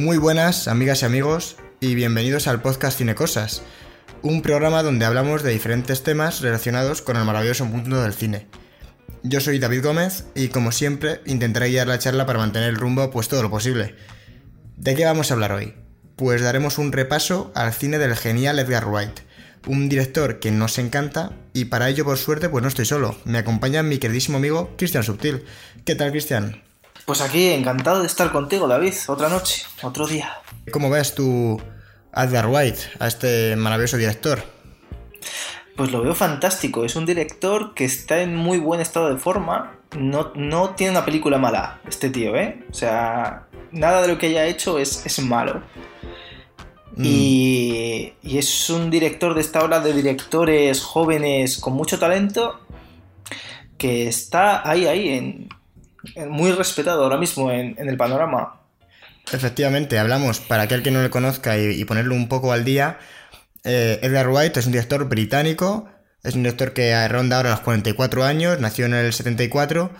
Muy buenas, amigas y amigos, y bienvenidos al podcast Cinecosas, un programa donde hablamos de diferentes temas relacionados con el maravilloso mundo del cine. Yo soy David Gómez y como siempre intentaré guiar la charla para mantener el rumbo pues todo lo posible. ¿De qué vamos a hablar hoy? Pues daremos un repaso al cine del genial Edgar Wright, un director que nos encanta y para ello por suerte pues no estoy solo, me acompaña mi queridísimo amigo Cristian Subtil. ¿Qué tal Cristian? Pues aquí encantado de estar contigo David, otra noche, otro día. ¿Cómo ves tú a Edgar Wright, a este maravilloso director? Pues lo veo fantástico, es un director que está en muy buen estado de forma, no, no tiene una película mala este tío, ¿eh? O sea, nada de lo que haya hecho es, es malo. Mm. Y, y es un director de esta ola de directores jóvenes con mucho talento que está ahí, ahí, en- muy respetado ahora mismo en, el panorama. Efectivamente, hablamos, para aquel que no le conozca y, ponerlo un poco al día, eh, Edgar Wright es un director británico, es un director que ronda ahora los 44 años, nació en el 74,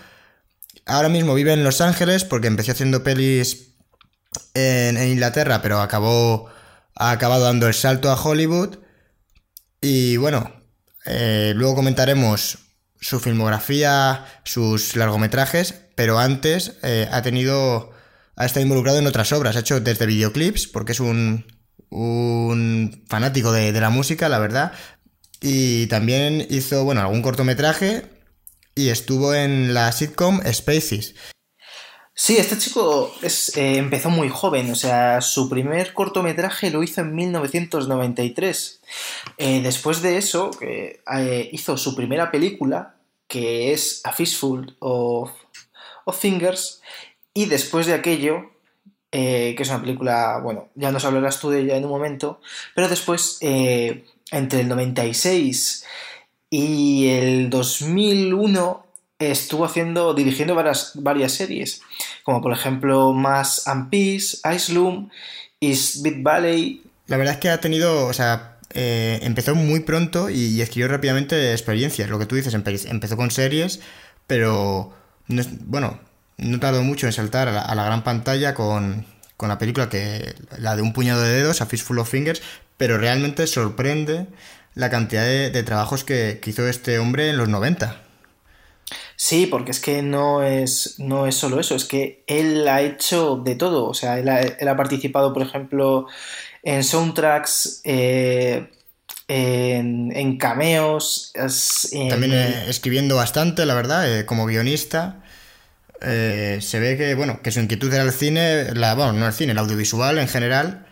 ahora mismo vive en Los Ángeles porque empezó haciendo pelis en, en Inglaterra, pero acabó, ha acabado dando el salto a Hollywood y bueno, eh, luego comentaremos su filmografía, sus largometrajes, pero antes eh, ha tenido ha estado involucrado en otras obras, ha hecho desde videoclips, porque es un, un fanático de, de la música, la verdad, y también hizo, bueno, algún cortometraje y estuvo en la sitcom Spaces. Sí, este chico eh, empezó muy joven, o sea, su primer cortometraje lo hizo en 1993. Eh, después de eso, eh, hizo su primera película, que es A Fistful of, of Fingers, y después de aquello, eh, que es una película, bueno, ya nos hablarás tú de ella en un momento, pero después, entre el 96 y el 2001, estuvo haciendo, dirigiendo varias, varias series, como por ejemplo Mass and Peace, Ice Loom, East Beat Valley. La verdad es que ha tenido, o sea, eh, empezó muy pronto y, y adquirió rápidamente experiencias. Lo que tú dices, empe- empezó con series, pero, no es- bueno, no tardó mucho en saltar a la, gran pantalla con, con la película que, la de un puñado de dedos, A Fistful of Fingers, pero realmente sorprende la cantidad de, de trabajos que, que hizo este hombre en los 90. Sí, porque es que no es, no es solo eso, es que él ha hecho de todo. O sea, él ha, él ha participado, por ejemplo, en soundtracks, eh, en, en cameos. en- También eh, escribiendo bastante, la verdad, eh, como guionista. Se ve que, bueno, que su inquietud era el cine, la, bueno, no el cine, el audiovisual en general.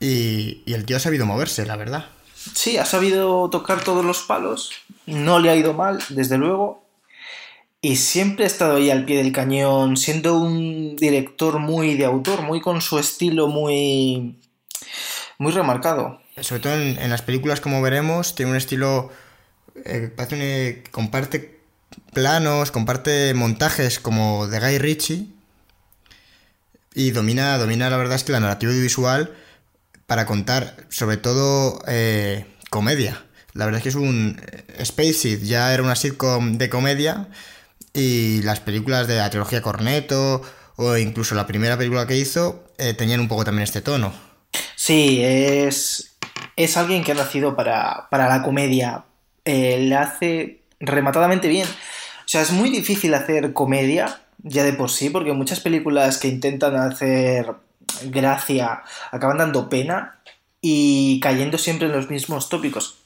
Y, y el tío ha sabido moverse, la verdad. Sí, ha sabido tocar todos los palos, no le ha ido mal, desde luego, y siempre ha estado ahí al pie del cañón, siendo un director muy de autor, muy con su estilo muy, muy remarcado. Sobre todo en, las películas, como veremos, tiene un estilo. eh, un, eh, comparte planos, comparte montajes como de Guy Ritchie. Y domina, domina la verdad es que la narrativa audiovisual para contar, sobre todo, eh, comedia. La verdad es que es un. eh, Spaced ya era una sitcom de comedia. Y las películas de la trilogía Cornetto, o incluso la primera película que hizo, eh, tenían un poco también este tono. Sí, es, es alguien que ha nacido para, para la comedia, Eh, le hace rematadamente bien. O sea, es muy difícil hacer comedia, ya de por sí, porque muchas películas que intentan hacer gracia acaban dando pena y cayendo siempre en los mismos tópicos.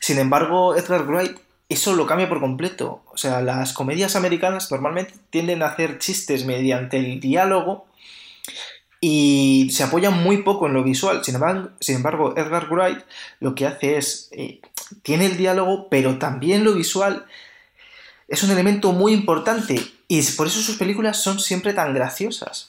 Sin embargo, Edgar Wright eso lo cambia por completo. O sea, las comedias americanas normalmente tienden a hacer chistes mediante el diálogo y se apoyan muy poco en lo visual. Sin embargo, Edgar Wright lo que hace es, eh, tiene el diálogo, pero también lo visual es un elemento muy importante y por eso sus películas son siempre tan graciosas.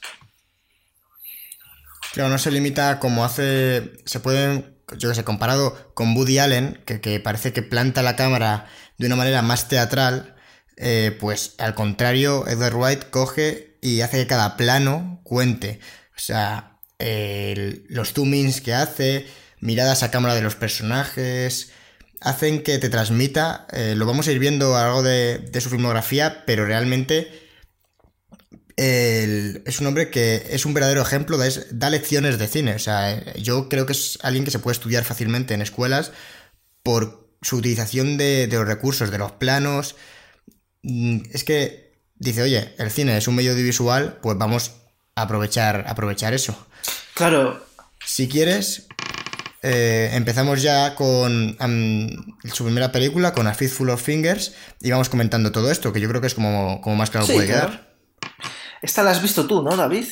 Claro, no se limita como hace. Se pueden. Yo que sé, comparado con Woody Allen, que parece que planta la cámara de una manera más teatral, eh, pues al contrario, Edgar Wright coge y hace que cada plano cuente. O sea, el- los zoom-ins que hace, miradas a cámara de los personajes, hacen que te transmita, eh, lo vamos a ir viendo a de, su filmografía, pero realmente es un hombre que es un verdadero ejemplo, da, da, lecciones de cine. O sea, yo creo que es alguien que se puede estudiar fácilmente en escuelas por su utilización de, los recursos, de los planos. Mm, es que dice, oye, el cine es un medio audiovisual, pues vamos a aprovechar, aprovechar eso. Claro. Si quieres, eh, empezamos ya con su primera película, con A Fistful of Fingers, y vamos comentando todo esto, que yo creo que es como, como más claro puede quedar. Esta la has visto tú, ¿no, David?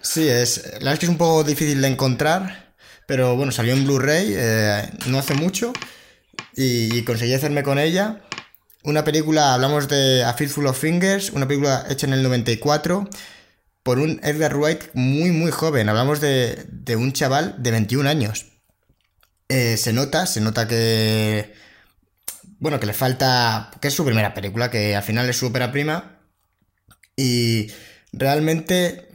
Sí, es, la verdad es que es un poco difícil de encontrar, pero bueno, salió en Blu-ray eh, no hace mucho y, conseguí hacerme con ella. Una película, hablamos de A Fistful of Fingers, una película hecha en el 94 por un Edgar Wright muy, muy joven. Hablamos de, de un chaval de 21 años. Eh, se nota, se nota que. Bueno, que le falta. que es su primera película, que al final es su ópera prima. Y realmente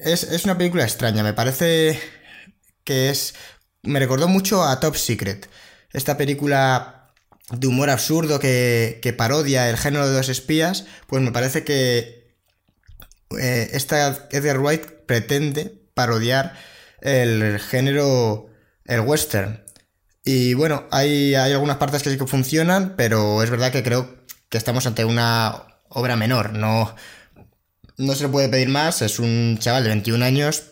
es, es una película extraña. Me parece que es. Me recordó mucho a Top Secret. Esta película de humor absurdo que, parodia el género de los espías. Pues me parece que eh, esta Edgar Wright pretende parodiar el género, el western. Y bueno, hay, hay algunas partes que sí que funcionan, pero es verdad que creo que estamos ante una obra menor. No, no se le puede pedir más. Es un chaval de 21 años.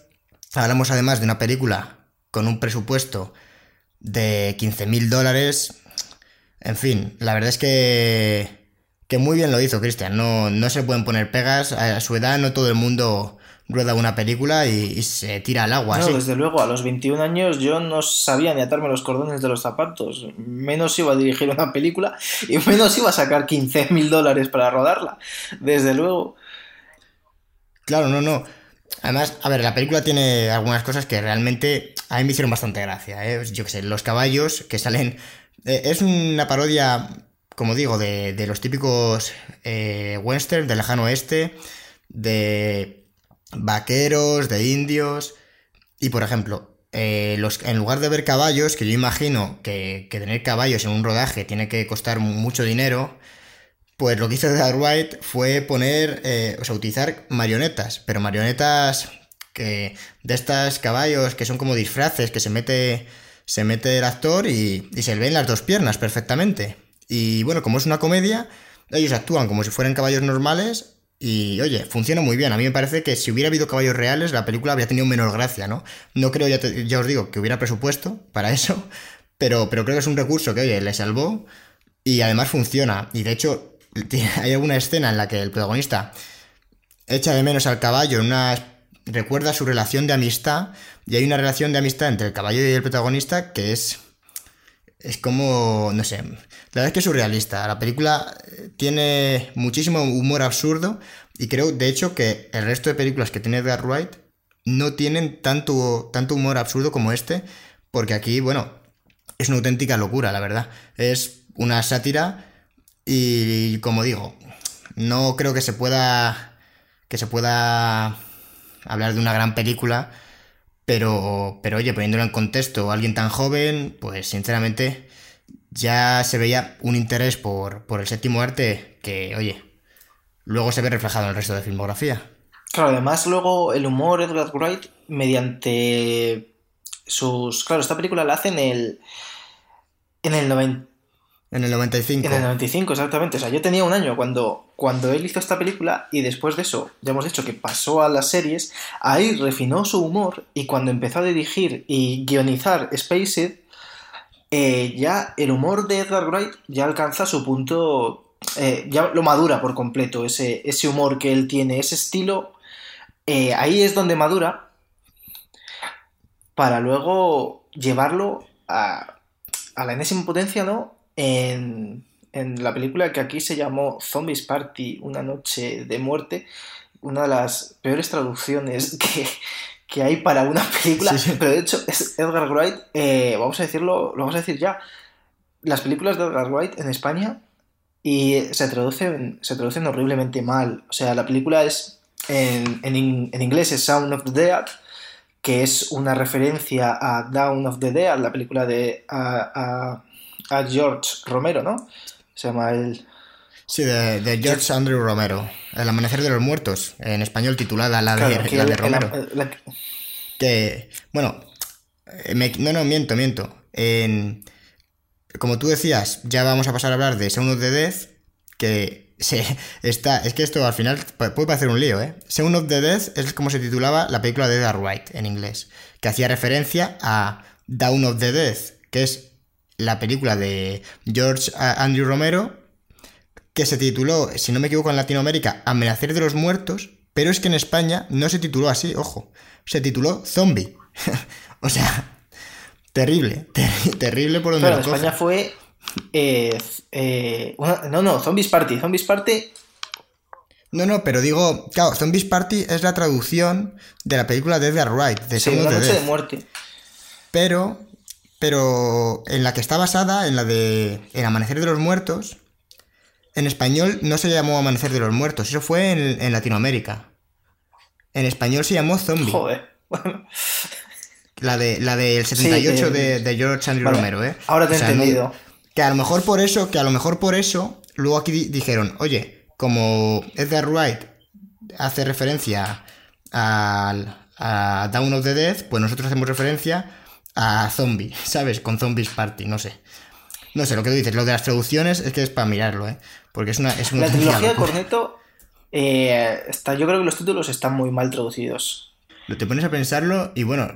Hablamos además de una película con un presupuesto de 15 mil dólares. En fin, la verdad es que que muy bien lo hizo Cristian, no, no se pueden poner pegas, a su edad no todo el mundo rueda una película y, se tira al agua. No, desde luego, a los 21 años yo no sabía ni atarme los cordones de los zapatos, menos iba a dirigir una película y menos iba a sacar 15 mil dólares para rodarla, desde luego. Claro, no, no. Además, a ver, la película tiene algunas cosas que realmente a mí me hicieron bastante gracia. ¿eh? Yo qué sé, los caballos que salen... Eh, es una parodia como digo, de, los típicos eh, western del lejano oeste, de vaqueros, de indios. Y por ejemplo, eh, los, en lugar de ver caballos, que yo imagino que, tener caballos en un rodaje tiene que costar mucho dinero, pues lo que hizo Edgar White fue poner, eh, o sea, utilizar marionetas, pero marionetas que de estas caballos que son como disfraces, que se mete, se mete el actor y, y se le ven las dos piernas perfectamente. Y bueno, como es una comedia, ellos actúan como si fueran caballos normales y oye, funciona muy bien. A mí me parece que si hubiera habido caballos reales, la película habría tenido menos gracia, ¿no? No creo, ya, ya os digo, que hubiera presupuesto para eso, pero, pero creo que es un recurso que, oye, le salvó y además funciona. Y de hecho, hay alguna escena en la que el protagonista echa de menos al caballo, recuerda su relación de amistad, y hay una relación de amistad entre el caballo y el protagonista que es es como, no sé, la verdad es que es surrealista. La película eh, tiene muchísimo humor absurdo y creo, de hecho, que el resto de películas que tiene Edgar Wright no tienen tanto, tanto humor absurdo como este, porque aquí, bueno, es una auténtica locura, la verdad. Es una sátira y, como digo, no creo que se pueda, que se pueda hablar de una gran película pero, pero oye, poniéndolo en contexto, alguien tan joven, pues sinceramente ya se veía un interés por, el séptimo arte que, oye, luego se ve reflejado en el resto de filmografía. Claro, además luego el humor Edward Wright mediante sus... Claro, esta película la hace en el... En el 90 en el 95. En el 95, exactamente. O sea, yo tenía un año cuando, cuando él hizo esta película y después de eso, ya hemos dicho que pasó a las series, ahí refinó su humor y cuando empezó a dirigir y guionizar Spaced, eh, ya el humor de Edgar Wright ya alcanza su punto, eh, ya lo madura por completo, ese, ese humor que él tiene, ese estilo, eh, ahí es donde madura para luego llevarlo a, a la enésima potencia, ¿no? En, la película que aquí se llamó Zombies Party, una noche de muerte, una de las peores traducciones que, hay para una película, pero de hecho es Edgar Wright, eh, vamos a decirlo, lo vamos a decir ya, las películas de Edgar Wright en España y se traducen, se traducen horriblemente mal, o sea, la película es, en, en inglés es Sound of the Dead, que es una referencia a Down of the Dead, la película de a, George Romero, ¿no? Se llama el... Sí, de, de George Andrew Romero. El Amanecer de los Muertos. En español titulada la de, Claro, la de el- Romero. la- Que, bueno, eh, me- no, no, miento, miento. En- como tú decías, ya vamos a pasar a hablar de Sound of the Death, que se, está, es que esto al final pu- puede parecer un lío, ¿eh? Sound of the Death es como se titulaba la película de Edgar Wright en inglés, que hacía referencia a Down of the Death, que es la película de George Andrew Romero, que se tituló, si no me equivoco, en Latinoamérica, Amenacer de los Muertos, pero es que en España no se tituló así, ojo, se tituló Zombie. o sea, terrible, ter- terrible por donde Claro, lo España fue. eh, eh, no, no, Zombies Party. Zombies Party. No, no, pero digo, claro, Zombies Party es la traducción de la película de Edgar Wright, de Sí, una the noche de muerte. Pero, pero en la que está basada, en la de El Amanecer de los Muertos, en español no se llamó Amanecer de los Muertos, eso fue en, en Latinoamérica. En español se llamó Zombie. Joder. Bueno, La de la del 78 eh, de, de George Andrew vale, Romero, ¿eh? ahora te he entendido. que a lo mejor por eso, que a lo mejor por eso, luego aquí di- dijeron, oye, como Edgar Wright hace referencia al, a Down of the Dead, pues nosotros hacemos referencia a Zombie, ¿sabes? Con Zombies Party, no sé. No sé, lo que tú dices, lo de las traducciones es que es para mirarlo, ¿eh? Porque es una... Es una La trilogía de. Corneto. eh, está, yo creo que los títulos están muy mal traducidos. Te pones a pensarlo y bueno,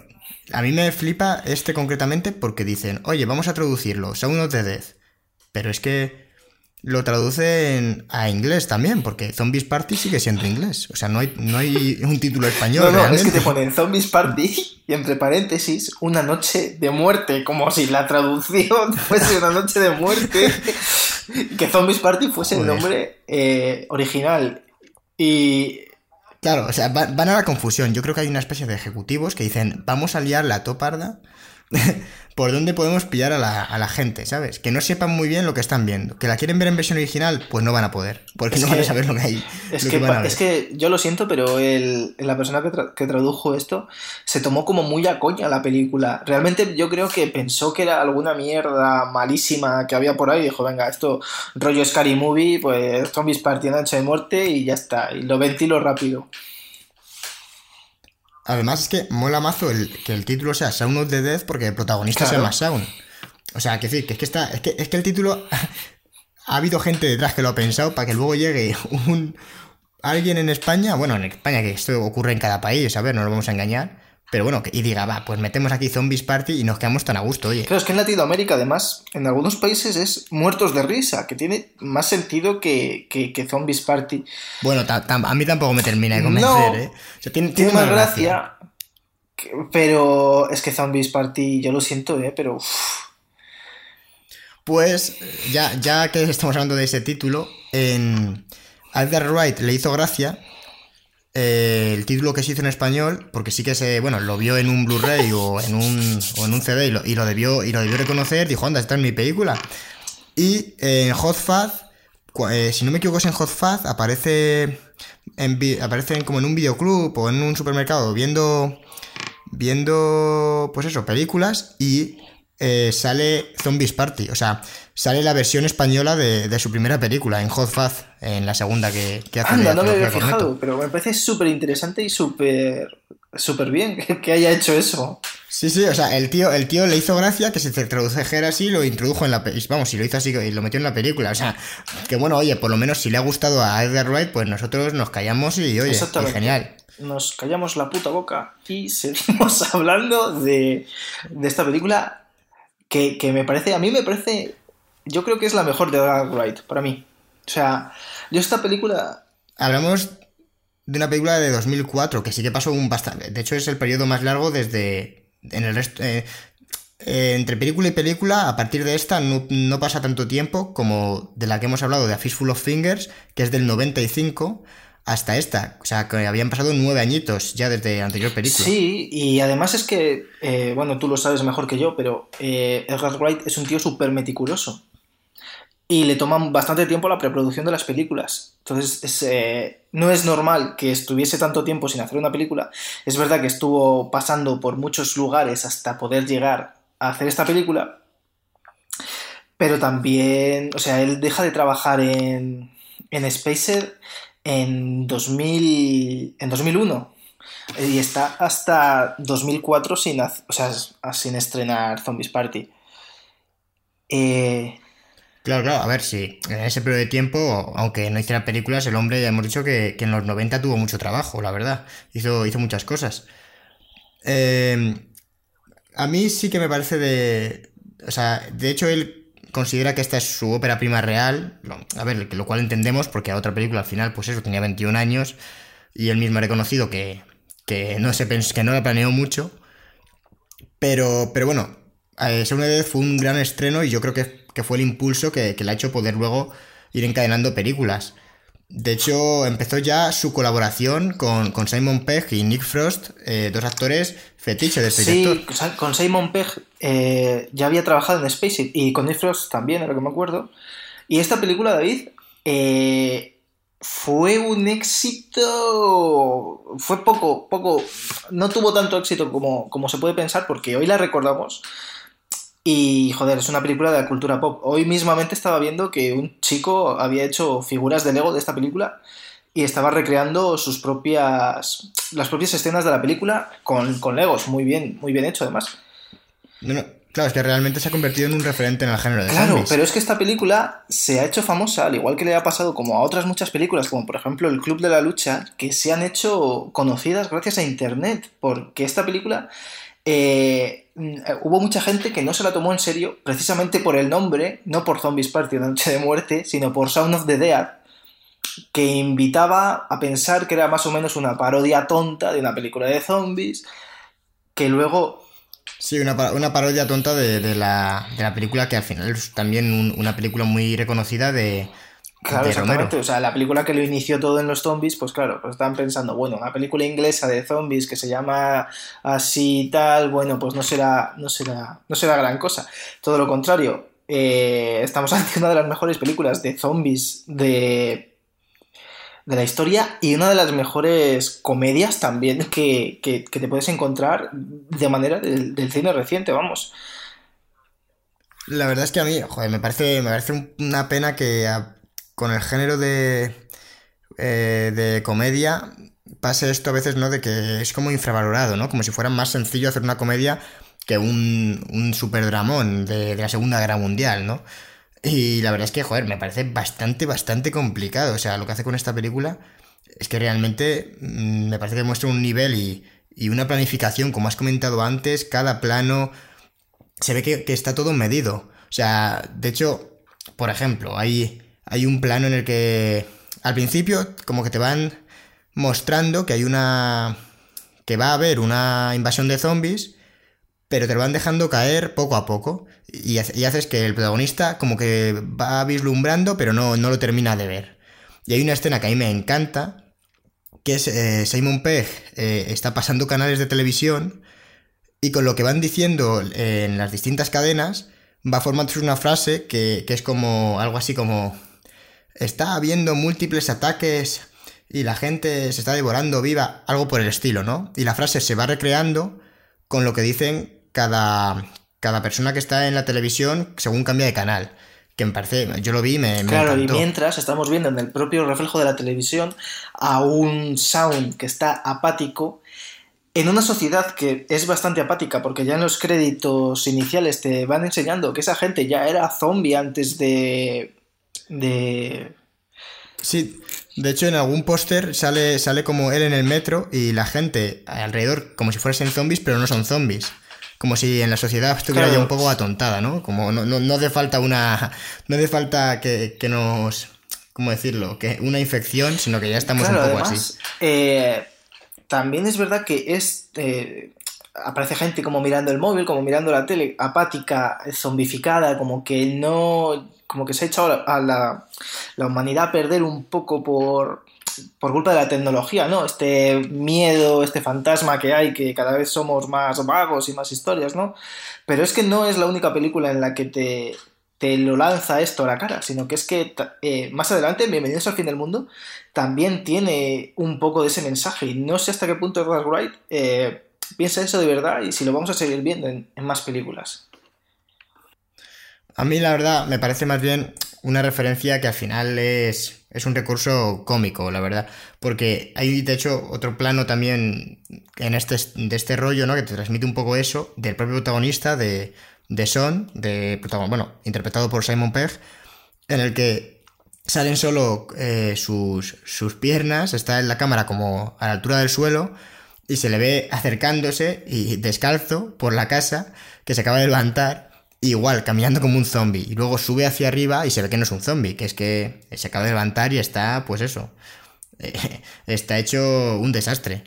a mí me flipa este concretamente porque dicen, oye, vamos a traducirlo, Sound of the Death. Pero es que lo traducen a inglés también, porque Zombies Party sigue siendo inglés. O sea, no hay, no hay un título español. No, no, es que te ponen Zombies Party y entre paréntesis una noche de muerte, como si la traducción fuese una noche de muerte, que Zombies Party fuese el nombre eh, original. Y Claro, o sea, va- van a la confusión. Yo creo que hay una especie de ejecutivos que dicen, vamos a liar la toparda por dónde podemos pillar a la, a la gente, ¿sabes? Que no sepan muy bien lo que están viendo. Que la quieren ver en versión original, pues no van a poder. Porque Es no van a saber lo que hay. es que, van a pa- ver. es que yo lo siento, pero el, la persona que, tra- que tradujo esto se tomó como muy a coña la película. Realmente yo creo que pensó que era alguna mierda malísima que había por ahí y dijo, venga, esto rollo Scary Movie, pues Zombies Party, noche de muerte y ya está. Y lo ventilo rápido. Además es que mola mazo el, que el título sea Sound of the Death porque el protagonista Claro. se llama Sound. O sea, que decir, que es que está. Es que, es que el título. ha habido gente detrás que lo ha pensado para que luego llegue un. alguien en España. Bueno, en España, que esto ocurre en cada país, a ver, no nos vamos a engañar. Pero bueno, y diga, va, pues metemos aquí Zombies Party y nos quedamos tan a gusto, oye. Claro, es que en Latinoamérica, además, en algunos países es muertos de risa, que tiene más sentido que, que, que Zombies Party. Bueno, a mí tampoco me termina de convencer, No. ¿eh? O sea, tiene, más gracia. que- pero es que Zombies Party, yo lo siento, ¿eh? Pero. Pues ya, ya que estamos hablando de ese título, en Edgar Wright le hizo gracia eh, el título que se hizo en español, porque sí que se, bueno, lo vio en un Blu-ray o en un, o en un CD y lo, y lo debió, y lo debió reconocer, dijo, anda, esta es mi película. Y en Hot Fuzz, eh, si no me equivoco es en Hot Fuzz, aparece, en, como en un videoclub o en un supermercado viendo, viendo, pues eso, películas y eh, sale Zombies Party, o sea, sale la versión española de, de su primera película, en Hot Fuzz, en la segunda que, que hace Anda, no me había Corneto. fijado, pero me parece súper interesante y súper. súper bien que, haya hecho eso. Sí, sí, o sea, el tío, el tío le hizo gracia que se tradujera así y lo introdujo en la Vamos, y lo hizo así y lo metió en la película. O sea, que bueno, oye, por lo menos si le ha gustado a Edgar Wright, pues nosotros nos callamos y oye, y genial. Nos callamos la puta boca y seguimos hablando de, de esta película que, que me parece. A mí me parece. Yo creo que es la mejor de Edgar Wright, para mí. O sea, yo esta película. Hablamos de una película de 2004 que sí que pasó un bastante. De hecho, es el periodo más largo desde. En el eh, eh, entre película y película, a partir de esta no, no pasa tanto tiempo como de la que hemos hablado de A Fistful of Fingers, que es del 95, hasta esta. O sea, que habían pasado nueve añitos ya desde la anterior película. Sí, y además es que. eh, bueno, tú lo sabes mejor que yo, pero eh, Edgar Wright es un tío súper meticuloso. Y le toma bastante tiempo la preproducción de las películas. Entonces, es, eh, no es normal que estuviese tanto tiempo sin hacer una película. Es verdad que estuvo pasando por muchos lugares hasta poder llegar a hacer esta película. Pero también, o sea, él deja de trabajar en, en Spacer en, 2000, en 2001 y está hasta 2004 sin, o sea, sin estrenar Zombies Party. Eh... Claro, claro, a ver, si en ese periodo de tiempo, aunque no hiciera películas, el hombre ya hemos dicho que, en los 90 tuvo mucho trabajo, la verdad. Hizo, hizo muchas cosas. Eh, a mí sí que me parece de. O sea, de hecho, él considera que esta es su ópera prima real. A ver, lo cual entendemos, porque a otra película al final, pues eso, tenía 21 años. Y él mismo ha reconocido que, que no, se que no la planeó mucho. Pero, pero bueno, eh, Segunda vez fue un gran estreno y yo creo que, fue el impulso que, le ha hecho poder luego ir encadenando películas. De hecho, empezó ya su colaboración con, Simon Pegg y Nick Frost, eh, dos actores fetiche de este sí, con Simon Pegg eh, ya había trabajado en Space y con Frost también, a lo que me acuerdo. Y esta película, David, fue un éxito. Fue poco, poco. No tuvo tanto éxito como, como se puede pensar, porque hoy la recordamos y joder, es una película de la cultura pop. Hoy mismamente estaba viendo que un chico había hecho figuras de Lego de esta película y estaba recreando sus propias. las propias escenas de la película con, con Legos. Muy bien, muy bien hecho además. Claro, es que realmente se ha convertido en un referente en el género de Claro, pero es que esta película se ha hecho famosa, al igual que le ha pasado como a otras muchas películas, como por ejemplo El Club de la Lucha, que se han hecho conocidas gracias a Internet, porque esta película eh, hubo mucha gente que no se la tomó en serio precisamente por el nombre, no por Zombies Party o Noche de Muerte, sino por Sound of the Dead, que invitaba a pensar que era más o menos una parodia tonta de una película de zombies, que luego... Sí, una, parodia tonta de, la, película que al final es también una película muy reconocida de, Claro, exactamente. O sea, la película que lo inició todo en los zombies, pues claro, pues estaban pensando, bueno, una película inglesa de zombies que se llama así y tal, bueno, pues no será, no será, no será gran cosa. Todo lo contrario, eh, estamos ante una de las mejores películas de zombies de, de la historia y una de las mejores comedias también que, te puedes encontrar de manera del, cine reciente, vamos. La verdad es que a mí, joder, me parece, me parece una pena que con el género de, eh, de comedia pasa esto a veces, ¿no? De que es como infravalorado, ¿no? Como si fuera más sencillo hacer una comedia que un, un superdramón de, de la Segunda Guerra Mundial, ¿no? Y la verdad es que, joder, me parece bastante, bastante complicado. O sea, lo que hace con esta película es que realmente mm, me parece que muestra un nivel y, y una planificación, como has comentado antes, cada plano se ve que, que, está todo medido. O sea, de hecho, por ejemplo, hay hay un plano en el que al principio como que te van mostrando que hay una... que va a haber una invasión de zombies, pero te lo van dejando caer poco a poco y, haces que el protagonista como que va vislumbrando, pero no, no lo termina de ver. Y hay una escena que a mí me encanta, que es eh, Simon Pegg eh, está pasando canales de televisión y con lo que van diciendo en las distintas cadenas va formándose una frase que, que es como algo así como está habiendo múltiples ataques y la gente se está devorando viva, algo por el estilo, ¿no? Y la frase se va recreando con lo que dicen cada, cada persona que está en la televisión según cambia de canal. Que me parece, yo lo vi, me, me Claro, y mientras estamos viendo en el propio reflejo de la televisión a un sound que está apático en una sociedad que es bastante apática, porque ya en los créditos iniciales te van enseñando que esa gente ya era zombie antes de, de... Sí, de hecho en algún póster sale, sale como él en el metro y la gente alrededor como si fuesen zombies, pero no son zombies. Como si en la sociedad estuviera ya un poco atontada, ¿no? Como no, no, hace falta una... No hace falta que, nos... ¿Cómo decirlo? Que una infección, sino que ya estamos un poco así. Eh, también es verdad que es... Eh, aparece gente como mirando el móvil, como mirando la tele, apática, zombificada, como que no como que se ha echado a la, humanidad a perder un poco por, por culpa de la tecnología, ¿no? Este miedo, este fantasma que hay, que cada vez somos más vagos y más historias, ¿no? Pero es que no es la única película en la que te, te lo lanza esto a la cara, sino que es que eh, más adelante, Bienvenidos al fin del mundo, también tiene un poco de ese mensaje y no sé hasta qué punto Edgar Wright eh, piensa eso de verdad y si lo vamos a seguir viendo en más películas. A mí la verdad me parece más bien una referencia que al final es, es un recurso cómico, la verdad. Porque hay, de hecho, otro plano también en este, de este rollo, ¿no? Que te transmite un poco eso, del propio protagonista, de, de Son, de, bueno, interpretado por Simon Pegg, en el que salen solo eh, sus, sus piernas, está en la cámara como a la altura del suelo, y se le ve acercándose y descalzo por la casa, que se acaba de levantar, igual, caminando como un zombie. Y luego sube hacia arriba y se ve que no es un zombie, que es que se acaba de levantar y está, pues eso, está hecho un desastre.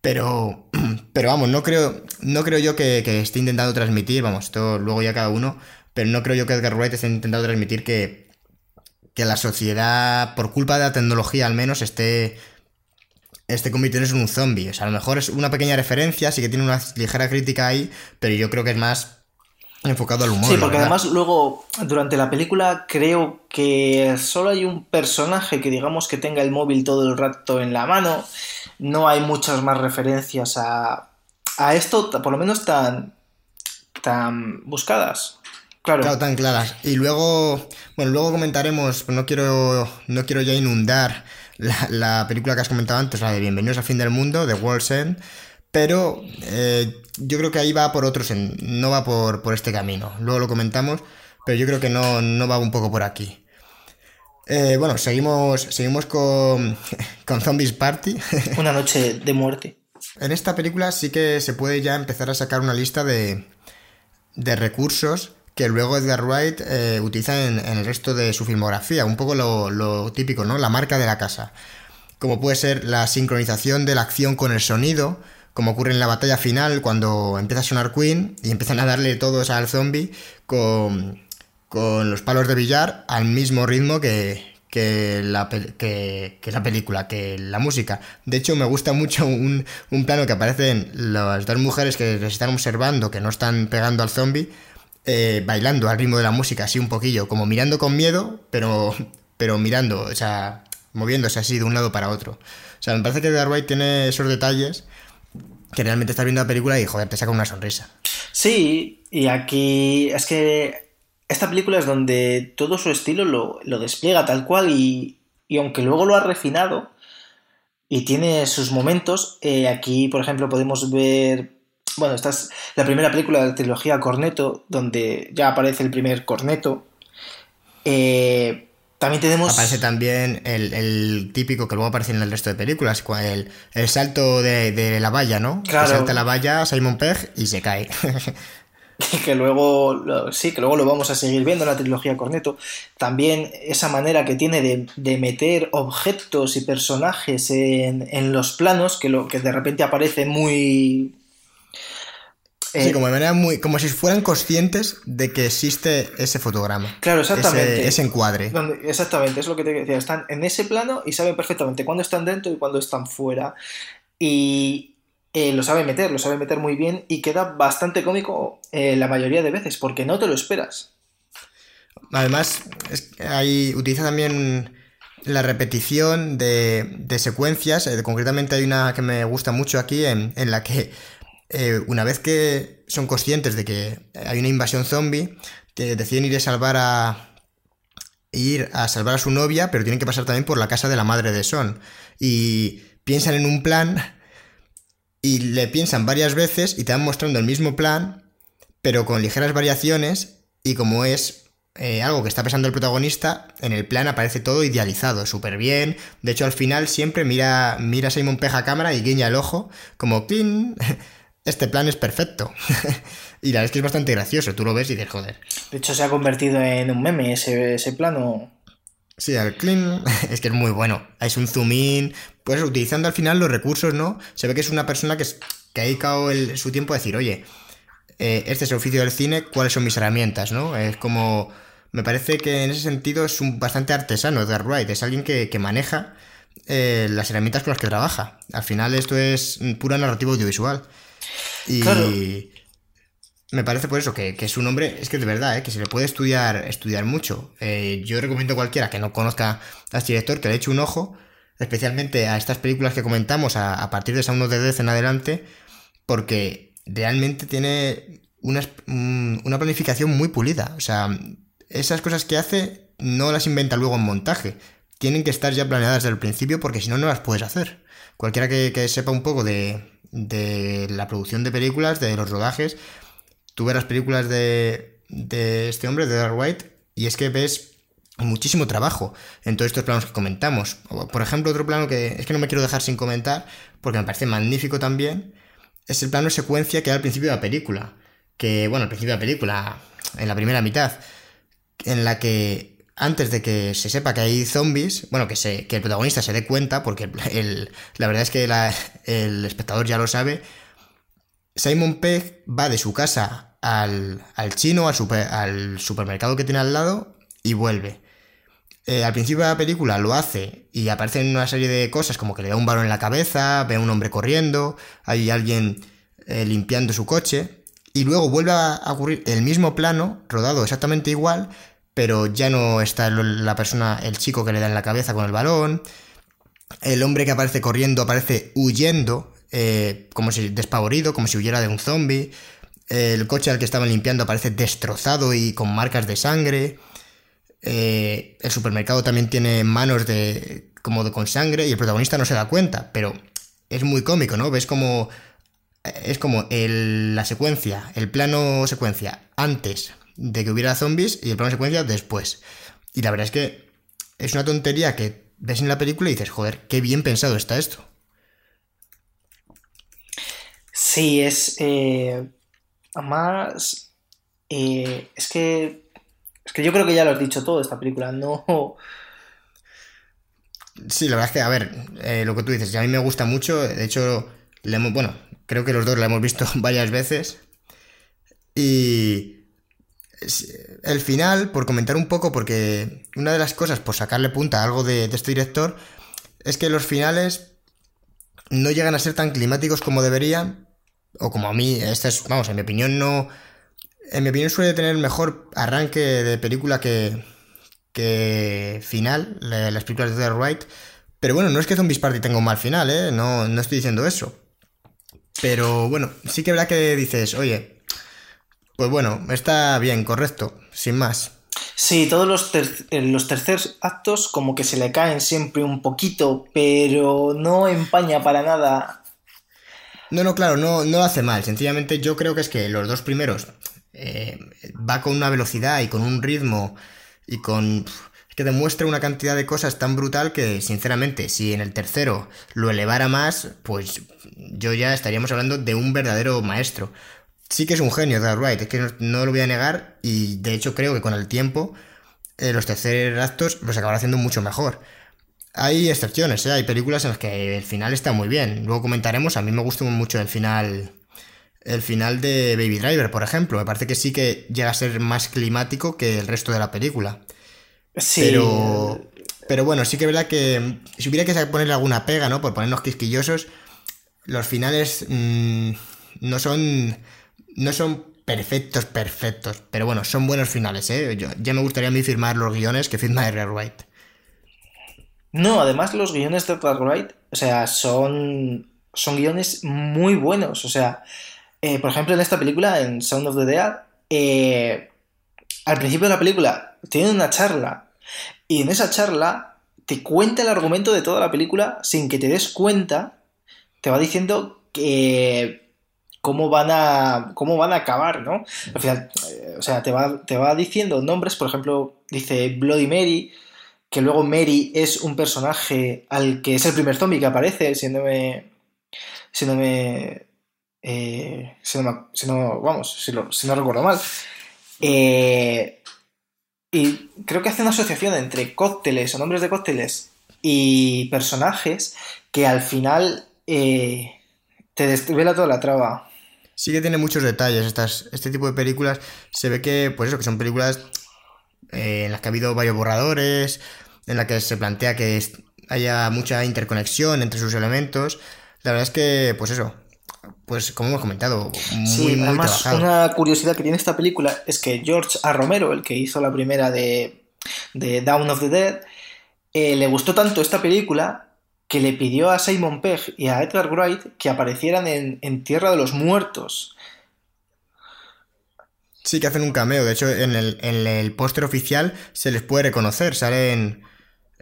Pero, pero vamos, no creo, no creo yo que, esté intentando transmitir, vamos, esto luego ya cada uno, pero no creo yo que Edgar Wright esté intentando transmitir que, que la sociedad, por culpa de la tecnología al menos, esté, esté convirtiéndose en un zombie. O sea, a lo mejor es una pequeña referencia, sí que tiene una ligera crítica ahí, pero yo creo que es más enfocado al humor. Sí, porque además luego durante la película creo que solo hay un personaje que digamos que tenga el móvil todo el rato en la mano. No hay muchas más referencias a, a esto, por lo menos tan, tan buscadas. Claro. claro. tan claras. Y luego, bueno, luego comentaremos, no quiero, no quiero ya inundar la, la película que has comentado antes, la de Bienvenidos al fin del mundo, de World's End, pero eh, yo creo que ahí va por otros, no va por, este camino. Luego lo comentamos, pero yo creo que no, va un poco por aquí. Eh, bueno, seguimos, seguimos con, con Zombies Party. Una noche de muerte. En esta película sí que se puede ya empezar a sacar una lista de, de recursos que luego Edgar Wright eh, utiliza en, el resto de su filmografía. Un poco lo, lo, típico, ¿no? La marca de la casa. Como puede ser la sincronización de la acción con el sonido, como ocurre en la batalla final cuando empieza a sonar Queen y empiezan a darle todos al zombie con, con los palos de billar al mismo ritmo que, que la, que, la película, que la música. De hecho, me gusta mucho un, un, plano que aparecen las dos mujeres que les están observando, que no están pegando al zombie, eh, bailando al ritmo de la música, así un poquillo, como mirando con miedo, pero, pero mirando, o sea, moviéndose así de un lado para otro. O sea, me parece que Darway tiene esos detalles que realmente estás viendo la película y joder, te saca una sonrisa. Sí, y aquí es que esta película es donde todo su estilo lo, despliega tal cual y, aunque luego lo ha refinado y tiene sus momentos, eh, aquí por ejemplo podemos ver, bueno, esta es la primera película de la trilogía Corneto, donde ya aparece el primer Corneto. Eh, también tenemos. Aparece también el, típico que luego aparece en el resto de películas, el, el salto de, la valla, ¿no? Claro. Que salta la valla Simon Pegg y se cae. que luego, sí, que luego lo vamos a seguir viendo en la trilogía Corneto. También esa manera que tiene de, meter objetos y personajes en, en, los planos, que, lo, que de repente aparece muy sí, eh, como de manera muy. como si fueran conscientes de que existe ese fotograma. Claro, exactamente. Ese, encuadre. exactamente, es lo que te decía. Están en ese plano y saben perfectamente cuándo están dentro y cuándo están fuera. Y eh, lo saben meter, lo saben meter muy bien y queda bastante cómico eh, la mayoría de veces, porque no te lo esperas. Además, es, ahí utiliza también la repetición de, de secuencias. concretamente hay una que me gusta mucho aquí en, en la que eh, una vez que son conscientes de que hay una invasión zombie, deciden ir a salvar a ir a salvar a su novia, pero tienen que pasar también por la casa de la madre de Son. Y piensan en un plan y le piensan varias veces y te van mostrando el mismo plan, pero con ligeras variaciones y como es eh, algo que está pensando el protagonista, en el plan aparece todo idealizado, súper bien. De hecho, al final siempre mira, mira Simon Peja a cámara y guiña el ojo, como ¡clean! Este plan es perfecto. y la verdad es que es bastante gracioso, tú lo ves y dices, joder. De hecho, se ha convertido en un meme ese, ese plano. Sí, el clean es que es muy bueno. Es un zoom in, pues utilizando al final los recursos, ¿no? Se ve que es una persona que, que ha dedicado su tiempo a decir, oye, eh, este es el oficio del cine, ¿cuáles son mis herramientas, no? Es como... Me parece que en ese sentido es un bastante artesano Edgar Wright, es alguien que, maneja eh, las herramientas con las que trabaja. Al final esto es pura narrativa audiovisual. Y me parece por eso que, es un hombre, es que de verdad, ¿eh? que se le puede estudiar, estudiar mucho. Eh, yo recomiendo a cualquiera que no conozca a este director que le eche un ojo, especialmente a estas películas que comentamos a, partir de Sound of the Death en adelante, porque realmente tiene una, una planificación muy pulida. O sea, esas cosas que hace no las inventa luego en montaje. Tienen que estar ya planeadas desde el principio porque si no, no las puedes hacer. Cualquiera que, sepa un poco de, de, la producción de películas, de los rodajes, tú ves las películas de, de este hombre, de Dark White, y es que ves muchísimo trabajo en todos estos planos que comentamos. Por ejemplo, otro plano que es que no me quiero dejar sin comentar, porque me parece magnífico también, es el plano secuencia que hay al principio de la película. Que, bueno, al principio de la película, en la primera mitad, en la que antes de que se sepa que hay zombies, bueno, que, que el protagonista se dé cuenta, porque la verdad es que el espectador ya lo sabe, Simon Pegg va de su casa al, al chino, al, al supermercado que tiene al lado, y vuelve. Eh, al principio de la película lo hace y aparecen una serie de cosas como que le da un balón en la cabeza, ve a un hombre corriendo, hay alguien eh, limpiando su coche y luego vuelve a ocurrir el mismo plano, rodado exactamente igual, pero ya no está la persona, el chico que le da en la cabeza con el balón, el hombre que aparece corriendo aparece huyendo, eh, como si despavorido, como si huyera de un zombie, el coche al que estaban limpiando aparece destrozado y con marcas de sangre. Eh, el supermercado también tiene manos de como de con sangre y el protagonista no se da cuenta, pero es muy cómico, ¿no? Ves como es como la secuencia, el plano secuencia antes de que hubiera zombies y el plano secuencia después. Y la verdad es que es una tontería que ves en la película y dices, joder, qué bien pensado está esto. Sí, es. Eh, además. Eh, es que es que yo creo que ya lo has dicho todo esta película, no... Sí, la verdad es que, a ver, eh, lo que tú dices, a mí me gusta mucho, de hecho, le hemos, bueno, creo que los dos la hemos visto varias veces. Y el final, por comentar un poco, porque una de las cosas, por sacarle punta a algo de, de este director, es que los finales no llegan a ser tan climáticos como deberían, o como a mí, esta es, vamos, en mi opinión no en mi opinión suele tener mejor arranque de película que, que final, las películas de The Wright. Pero bueno, no es que Zombies Party tenga un mal final, ¿eh? No, no estoy diciendo eso. Pero bueno, sí que verdad que dices, oye, pues bueno, está bien, correcto, sin más. Sí, todos los, eh, los terceros actos como que se le caen siempre un poquito, pero no empaña para nada. No, no, claro, no, no lo hace mal. Sencillamente yo creo que es que los dos primeros eh, va con una velocidad y con un ritmo y con... que demuestra una cantidad de cosas tan brutal que, sinceramente, si en el tercero lo elevara más, pues yo ya estaríamos hablando de un verdadero maestro. Sí que es un genio, Dark Wright, es que no, lo voy a negar y de hecho creo que con el tiempo eh, los terceros actos los acabará haciendo mucho mejor. Hay excepciones, ¿eh? hay películas en las que el final está muy bien. Luego comentaremos, a mí me gusta mucho el final el final de Baby Driver, por ejemplo. Me parece que sí que llega a ser más climático que el resto de la película. Sí. Pero, pero bueno, sí que es verdad que si hubiera que ponerle alguna pega, ¿no? Por ponernos quisquillosos, los finales mm, no son. No son perfectos, perfectos. Pero bueno, son buenos finales, ¿eh? ya me gustaría a mí firmar los guiones que firma R. Wright. No, además los guiones de Edgar Wright, o sea, son. Son guiones muy buenos. O sea, eh, por ejemplo, en esta película, en Sound of the Dead, eh, al principio de la película tienen una charla y en esa charla te cuenta el argumento de toda la película sin que te des cuenta, te va diciendo que cómo van a cómo van a acabar, ¿no? Al final, eh, o sea, te va, te va diciendo nombres, por ejemplo, dice Bloody Mary, que luego Mary es un personaje al que es el primer zombie que aparece, si no me, si no eh, si, no, vamos, si, no recuerdo mal. Eh, y creo que hace una asociación entre cócteles o nombres de cócteles y personajes que al final eh, te desvela toda la traba. Sí que tiene muchos detalles estas, este tipo de películas. Se ve que, pues eso, que son películas en las que ha habido varios borradores, en las que se plantea que haya mucha interconexión entre sus elementos. La verdad es que, pues eso, pues como hemos comentado, muy, sí, además, una curiosidad que tiene esta película es que George A. Romero, el que hizo la primera de, de Down of the Dead, eh, le gustó tanto esta película que le pidió a Simon Pegg y a Edgar Wright que aparecieran en, Tierra de los Muertos. Sí, que hacen un cameo. De hecho, en el, en el póster oficial se les puede reconocer. Salen.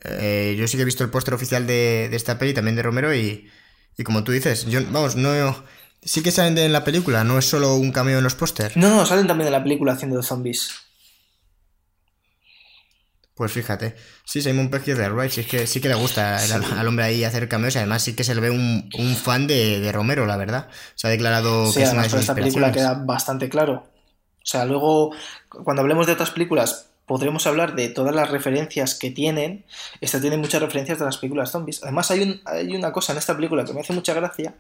eh, yo sí que he visto el póster oficial de, de esta peli, también de Romero, y, y como tú dices, yo, vamos, no. Sí que salen de, en la película, no es solo un cameo en los pósters. No, no, salen también de la película haciendo de zombies. Pues fíjate. Sí, Simon Pegg es de Right, sí, es que, sí que le gusta al, al hombre ahí hacer cameos además sí que se le ve un, un fan de, de Romero, la verdad. Se ha declarado Sí, que es una de sus esta película queda bastante claro. O sea, luego, cuando hablemos de otras películas, podremos hablar de todas las referencias que tienen. Esta tiene muchas referencias de las películas zombies. Además, hay, un- hay una cosa en esta película que me hace mucha gracia,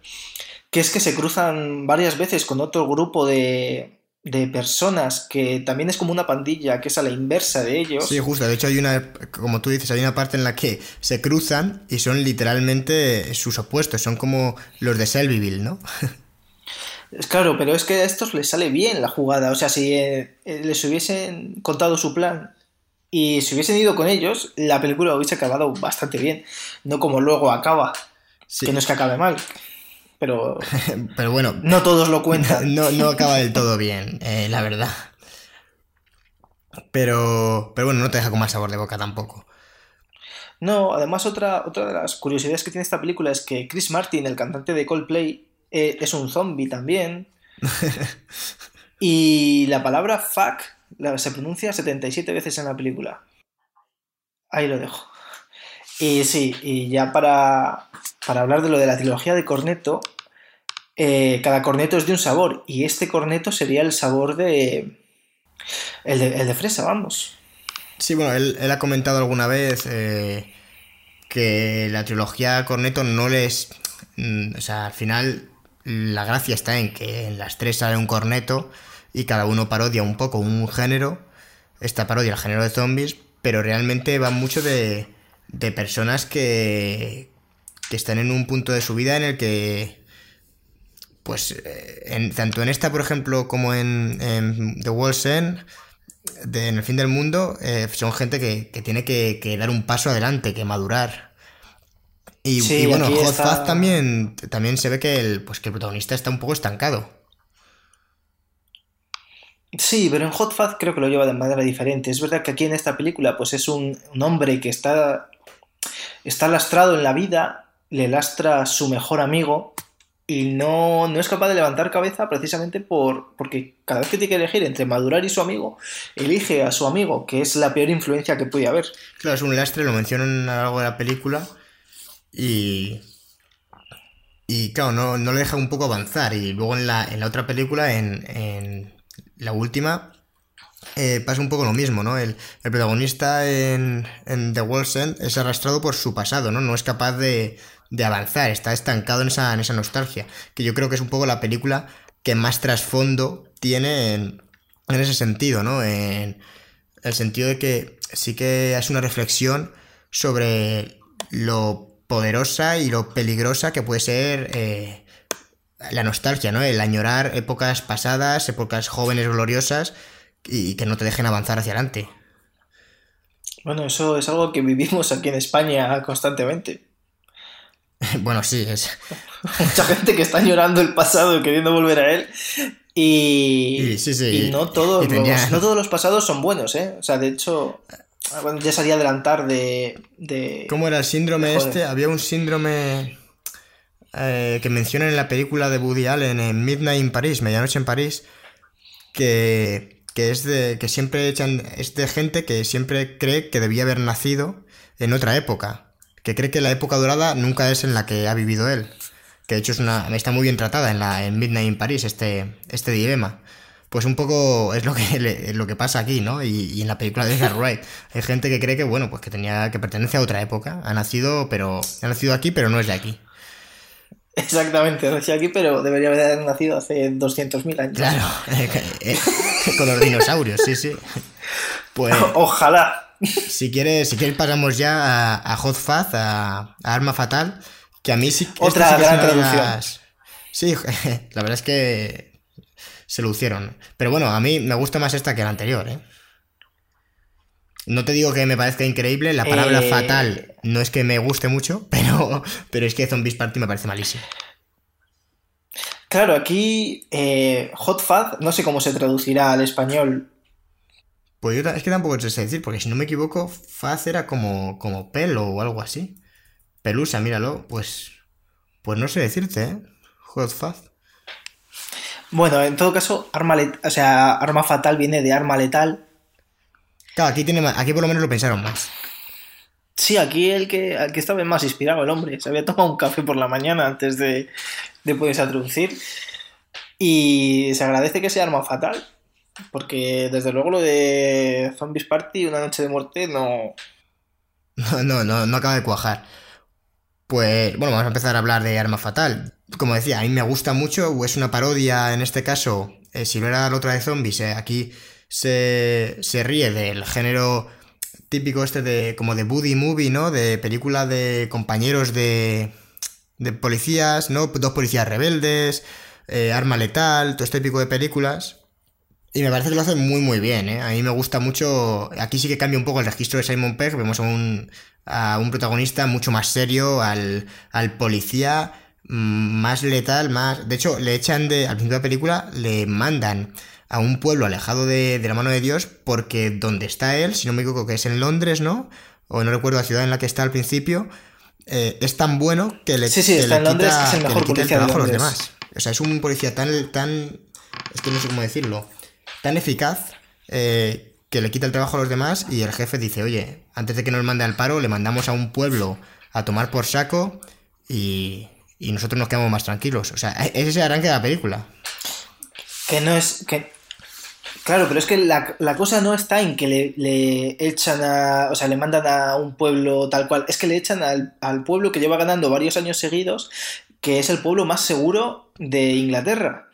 que es que se cruzan varias veces con otro grupo de, de personas que también es como una pandilla, que es a la inversa de ellos. Sí, justo. De hecho, hay una, como tú dices, hay una parte en la que se cruzan y son literalmente sus opuestos. Son como los de Shelbyville, ¿no? Claro, pero es que a estos les sale bien la jugada. O sea, si eh, eh, les hubiesen contado su plan y se hubiesen ido con ellos, la película hubiese acabado bastante bien. No como luego acaba. Sí. Que no es que acabe mal. Pero Pero bueno, no todos lo cuentan. no, no acaba del todo bien, eh, la verdad. Pero, pero bueno, no te deja con más sabor de boca tampoco. No, además otra, otra de las curiosidades que tiene esta película es que Chris Martin, el cantante de Coldplay, eh, es un zombie también. y la palabra fuck la- se pronuncia 77 veces en la película. Ahí lo dejo. Y sí, y ya para, para hablar de lo de la trilogía de corneto, eh, cada corneto es de un sabor. Y este corneto sería el sabor de... El de, el de fresa, vamos. Sí, bueno, él, él ha comentado alguna vez eh, que la trilogía Corneto no les... mm, O sea, al final la gracia está en que en las tres sale un corneto y cada uno parodia un poco un género. Esta parodia el género de zombies, pero realmente va mucho de, de personas que, que están en un punto de su vida en el que pues eh, en- tanto en esta, por ejemplo, como en, en The World's End, de- en el fin del mundo, eh, son gente que, que tiene que, que dar un paso adelante, que madurar. Y, Sí, y bueno, Hot está- Fuzz también, también se ve que el, pues que el protagonista está un poco estancado. Sí, pero en Hot Fuzz creo que lo lleva de manera diferente. Es verdad que aquí en esta película, pues es un, un hombre que está, está lastrado en la vida, le lastra su mejor amigo y no, no es capaz de levantar cabeza precisamente por, porque cada vez que tiene que elegir entre madurar y su amigo, elige a su amigo, que es la peor influencia que puede haber. Claro, es un lastre, lo mencionan a lo largo de la película y... Y claro, no, no le deja un poco avanzar. Y luego en la, en la otra película, en, en la última, eh, pasa un poco lo mismo, ¿no? El, protagonista en, en The World's End es arrastrado por su pasado, ¿no? No es capaz de, de avanzar, está estancado en esa, en esa nostalgia. Que yo creo que es un poco la película que más trasfondo tiene en, en ese sentido, ¿no? En el sentido de que sí que es una reflexión sobre lo poderosa y lo peligrosa que puede ser eh, la nostalgia, ¿no? El añorar épocas pasadas, épocas jóvenes gloriosas y que no te dejen avanzar hacia adelante. Bueno, eso es algo que vivimos aquí en España constantemente. bueno, sí, es... Mucha gente que está llorando el pasado queriendo volver a él. Y, Y sí, sí, y no, todos y tenía- los, no todos los pasados son buenos, ¿eh? O sea, de hecho, ah, bueno, ya sería adelantar de... de... ¿Cómo era el síndrome Joder. este? Había un síndrome eh, que mencionan en la película de Woody Allen, en Midnight in Paris, Medianoche en París, que, que es de que siempre echan es de gente que siempre cree que debía haber nacido en otra época, que cree que la época dorada nunca es en la que ha vivido él, que de hecho es una está muy bien tratada en la en Midnight in Paris este este dilema. Pues un poco es lo que le- lo que pasa aquí, ¿no? Y, y en la película de Edgar Wright hay gente que cree que bueno, pues que tenía que pertenece a otra época, ha nacido pero ha nacido aquí, pero no es de aquí. Exactamente, nací aquí, pero debería haber nacido hace 200.000 años. Claro, eh, con los dinosaurios, sí, sí. Pues Ojalá. si quieres, si quieres pasamos ya a, a Hot Fuzz, a, a Arma Fatal, que a mí sí Otra sí que gran traducción. las- Sí, la verdad es que se lucieron. Pero bueno, a mí me gusta más esta que la anterior, ¿eh? No te digo que me parezca increíble, la palabra Eh, fatal no es que me guste mucho, pero, pero es que Zombies Party me parece malísimo. Claro, aquí eh, Hot Fuzz, no sé cómo se traducirá al español. Pues yo es que tampoco sé decir, porque si no me equivoco, Faz era como, como pelo o algo así. Pelusa, míralo, pues. Pues no sé decirte, ¿eh? Hot Fuzz. Bueno, en todo caso, arma, o sea, arma fatal viene de arma letal. Claro, aquí, tiene aquí por lo menos lo pensaron más. Sí, aquí el que, el que estaba más inspirado el hombre. Se había tomado un café por la mañana antes de, de poderse a traducir. Y se agradece que sea arma fatal. Porque desde luego lo de Zombies Party, una noche de muerte, no. No, no, no, acaba de cuajar. Pues bueno, vamos a empezar a hablar de Arma Fatal. Como decía, a mí me gusta mucho, es una parodia en este caso, eh, si no era la otra de zombies, eh, aquí se, se ríe del género típico este de como de buddy movie, ¿no? De película de compañeros de, de policías, ¿no? Dos policías rebeldes, eh, arma letal, todo este tipo de películas. Y me parece que lo hacen muy muy bien, ¿eh? A mí me gusta mucho... Aquí sí que cambia un poco el registro de Simon Pegg, vemos a un, a un protagonista mucho más serio, al, al policía mm, más letal, más... De hecho, le echan de... Al principio de la película le mandan a un pueblo alejado de, la mano de Dios porque donde está él, si no me equivoco que es en Londres, ¿no? O no recuerdo la ciudad en la que está al principio, eh, es tan bueno que le, sí, sí, está en Londres, es el mejor policía trabajo a los demás. O sea, es un policía tan, tan, es que no sé cómo decirlo, tan eficaz eh, que le quita el trabajo a los demás y el jefe dice, oye, antes de que nos mande al paro, le mandamos a un pueblo a tomar por saco y, y nosotros nos quedamos más tranquilos. O sea, ese es el arranque de la película. Que no es. Que, Claro, pero es que la, cosa no está en que le, echan a. O sea, le mandan a un pueblo tal cual. Es que le echan al, pueblo que lleva ganando varios años seguidos, que es el pueblo más seguro de Inglaterra,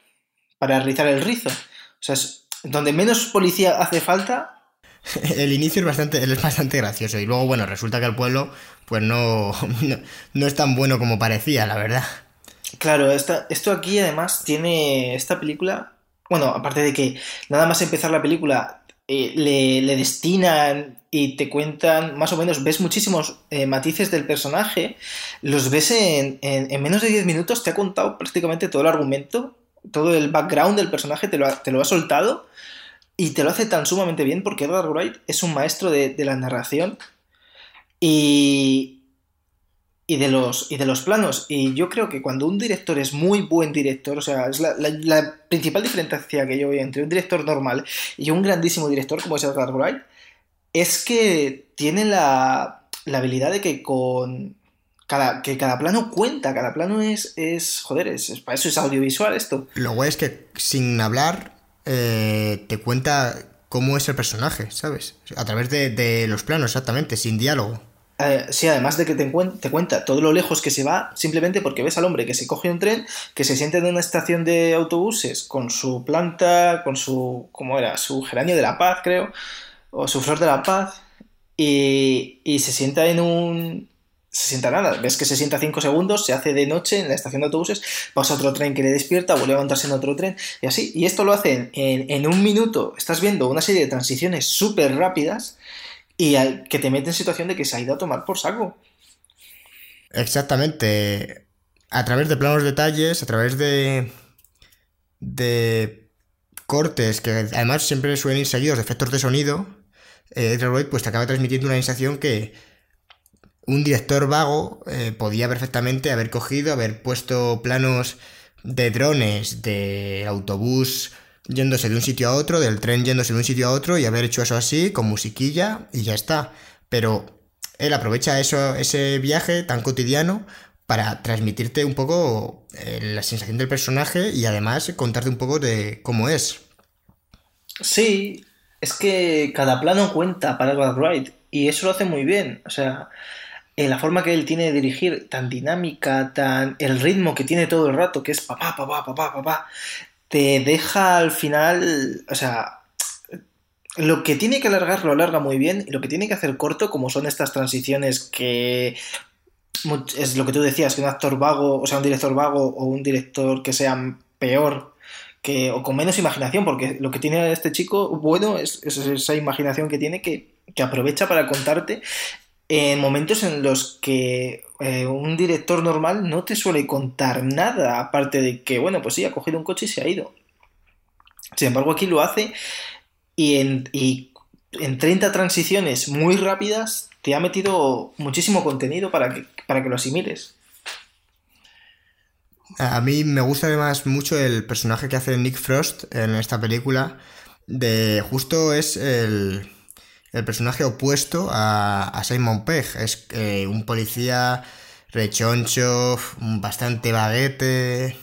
para rizar el rizo. O sea, es donde menos policía hace falta. El inicio es bastante, es bastante gracioso. Y luego, bueno, resulta que el pueblo, pues no, no, es tan bueno como parecía, la verdad. Claro, esto aquí además tiene. Esta película bueno, aparte de que nada más empezar la película eh, le, destinan y te cuentan, más o menos, ves muchísimos eh, matices del personaje, los ves en, menos de 10 minutos, te ha contado prácticamente todo el argumento, todo el background del personaje, te lo ha, te lo ha soltado y te lo hace tan sumamente bien porque Edward Wright es un maestro de, de la narración y, y de los y de los planos y yo creo que cuando un director es muy buen director o sea es la, principal diferencia que yo veo entre un director normal y un grandísimo director como es Edgar Wright es que tiene la, habilidad de que con cada, que cada plano cuenta, cada plano es, es joder, es, para eso es audiovisual esto. Lo guay es que sin hablar eh, te cuenta cómo es el personaje, ¿sabes? A través de, de los planos, exactamente, sin diálogo. Eh, sí, además de que te, te, cuenta todo lo lejos que se va, simplemente porque ves al hombre que se coge un tren, que se siente en una estación de autobuses con su planta, con su, ¿cómo era? Su geranio de la paz, creo, o su flor de la paz, y, se sienta en un... Se sienta nada, ves que se sienta cinco segundos, se hace de noche en la estación de autobuses, pasa otro tren que le despierta, vuelve a montarse en otro tren, y así. Y esto lo hacen en, en un minuto, estás viendo una serie de transiciones súper rápidas, y que te mete en situación de que se ha ido a tomar por saco. Exactamente. A través de planos detalles, a través de. de cortes que además siempre suelen ir seguidos de efectos de sonido, eh, pues te acaba transmitiendo una sensación que un director vago eh, podía perfectamente haber cogido, haber puesto planos de drones, de autobús yéndose de un sitio a otro, del tren yéndose de un sitio a otro y haber hecho eso así, con musiquilla y ya está. Pero él aprovecha eso, ese viaje tan cotidiano para transmitirte un poco eh, la sensación del personaje y además contarte un poco de cómo es. Sí, es que cada plano cuenta para Edward Wright y eso lo hace muy bien. O sea, la forma que él tiene de dirigir, tan dinámica, tan el ritmo que tiene todo el rato, que es papá, papá, papá, papá, te deja al final, o sea, lo que tiene que alargar lo alarga muy bien y lo que tiene que hacer corto, como son estas transiciones que es lo que tú decías, que un actor vago, o sea, un director vago o un director que sea peor que, o con menos imaginación, porque lo que tiene este chico bueno es, esa imaginación que tiene que, que aprovecha para contarte en momentos en los que eh, un director normal no te suele contar nada, aparte de que, bueno, pues sí, ha cogido un coche y se ha ido. Sin embargo, aquí lo hace y en, en 30 transiciones muy rápidas te ha metido muchísimo contenido para que, para que lo asimiles. A mí me gusta además mucho el personaje que hace Nick Frost en esta película. De justo es el, el personaje opuesto a, Simon Pegg. Es eh, un policía rechoncho, bastante baguete.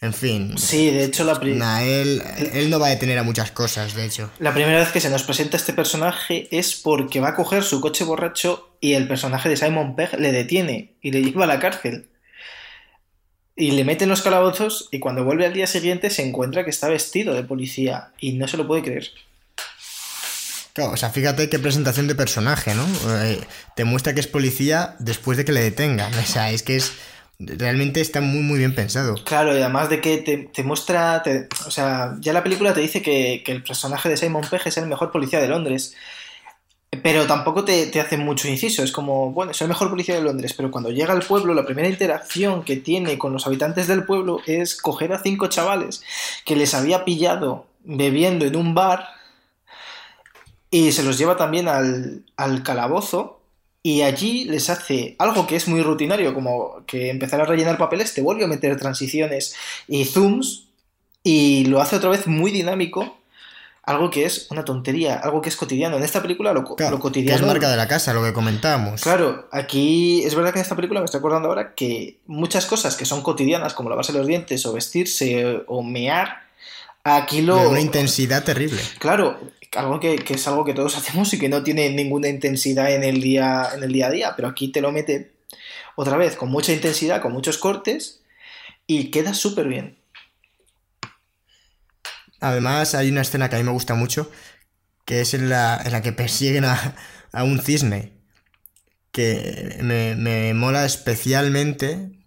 En fin. Sí, de hecho la primera... Él, él no va a detener a muchas cosas, de hecho. La primera vez que se nos presenta este personaje es porque va a coger su coche borracho y el personaje de Simon Pegg le detiene y le lleva a la cárcel. Y le meten los calabozos y cuando vuelve al día siguiente se encuentra que está vestido de policía y no se lo puede creer. Claro, o sea, fíjate qué presentación de personaje, ¿no? Eh, te muestra que es policía después de que le detengan. O sea, es que es realmente está muy muy bien pensado. Claro, y además de que te, muestra, o sea, ya la película te dice que, el personaje de Simon Pegg es el mejor policía de Londres, pero tampoco te, te, hace mucho inciso, es como, bueno, es el mejor policía de Londres, pero cuando llega al pueblo, la primera interacción que tiene con los habitantes del pueblo es coger a cinco chavales que les había pillado bebiendo en un bar y se los lleva también al, al calabozo y allí les hace algo que es muy rutinario, como que empezar a rellenar papeles, te vuelve a meter transiciones y zooms, y lo hace otra vez muy dinámico, algo que es una tontería, algo que es cotidiano. En esta película lo, lo cotidiano... es marca de la casa, lo que comentábamos. Claro, aquí es verdad que en esta película me estoy acordando ahora que muchas cosas que son cotidianas, como lavarse los dientes o vestirse o mear, aquí lo... De una intensidad terrible. Claro, algo que, es algo que todos hacemos y que no tiene ninguna intensidad en el día, en el día a día, pero aquí te lo mete otra vez con mucha intensidad, con muchos cortes y queda súper bien. Además, hay una escena que a mí me gusta mucho, que es en la, en la que persiguen a, un cisne, que me, me, mola especialmente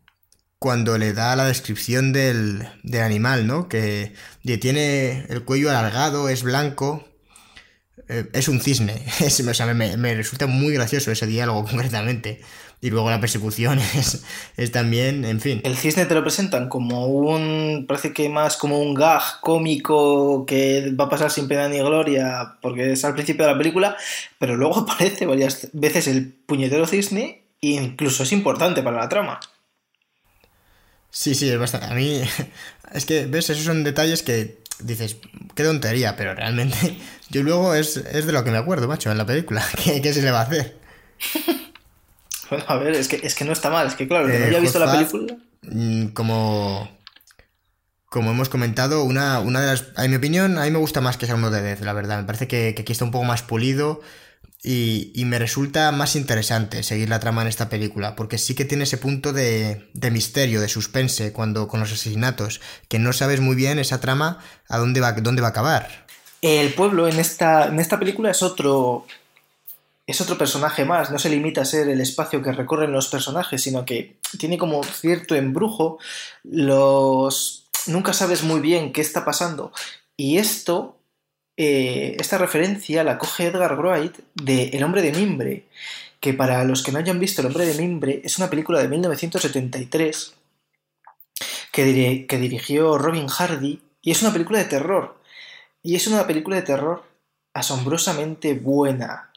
cuando le da la descripción del, del animal, ¿no? Que tiene el cuello alargado, es blanco, eh, es un cisne. Es, o sea, me, resulta muy gracioso ese diálogo concretamente. Y luego la persecución es, también, en fin. El cisne te lo presentan como un. Parece que más como un gag cómico que va a pasar sin pena ni gloria porque es al principio de la película, pero luego aparece varias veces el puñetero cisne e incluso es importante para la trama. Sí, sí, es bastante. A mí. Es que, ¿ves? Esos son detalles que dices, qué tontería, pero realmente yo luego es, de lo que me acuerdo, macho, en la película. ¿Qué, se le va a hacer? bueno, a ver, es que, es que no está mal, es que claro, que no haya visto la película. Mm, como, como hemos comentado, una, una de las. En mi opinión, a mí me gusta más que uno de Death, la verdad. Me parece que, que aquí está un poco más pulido y, me resulta más interesante seguir la trama en esta película, porque sí que tiene ese punto de, misterio, de suspense, cuando con los asesinatos, que no sabes muy bien esa trama a dónde va, dónde va a acabar. El pueblo en esta, en esta película es otro, es otro personaje más, no se limita a ser el espacio que recorren los personajes, sino que tiene como cierto embrujo, los... nunca sabes muy bien qué está pasando. Y esto eh, esta referencia la coge Edgar Wright de El hombre de mimbre, que para los que no hayan visto El hombre de mimbre es una película de 1973 que, dirigió Robin Hardy y es una película de terror. Y es una película de terror asombrosamente buena.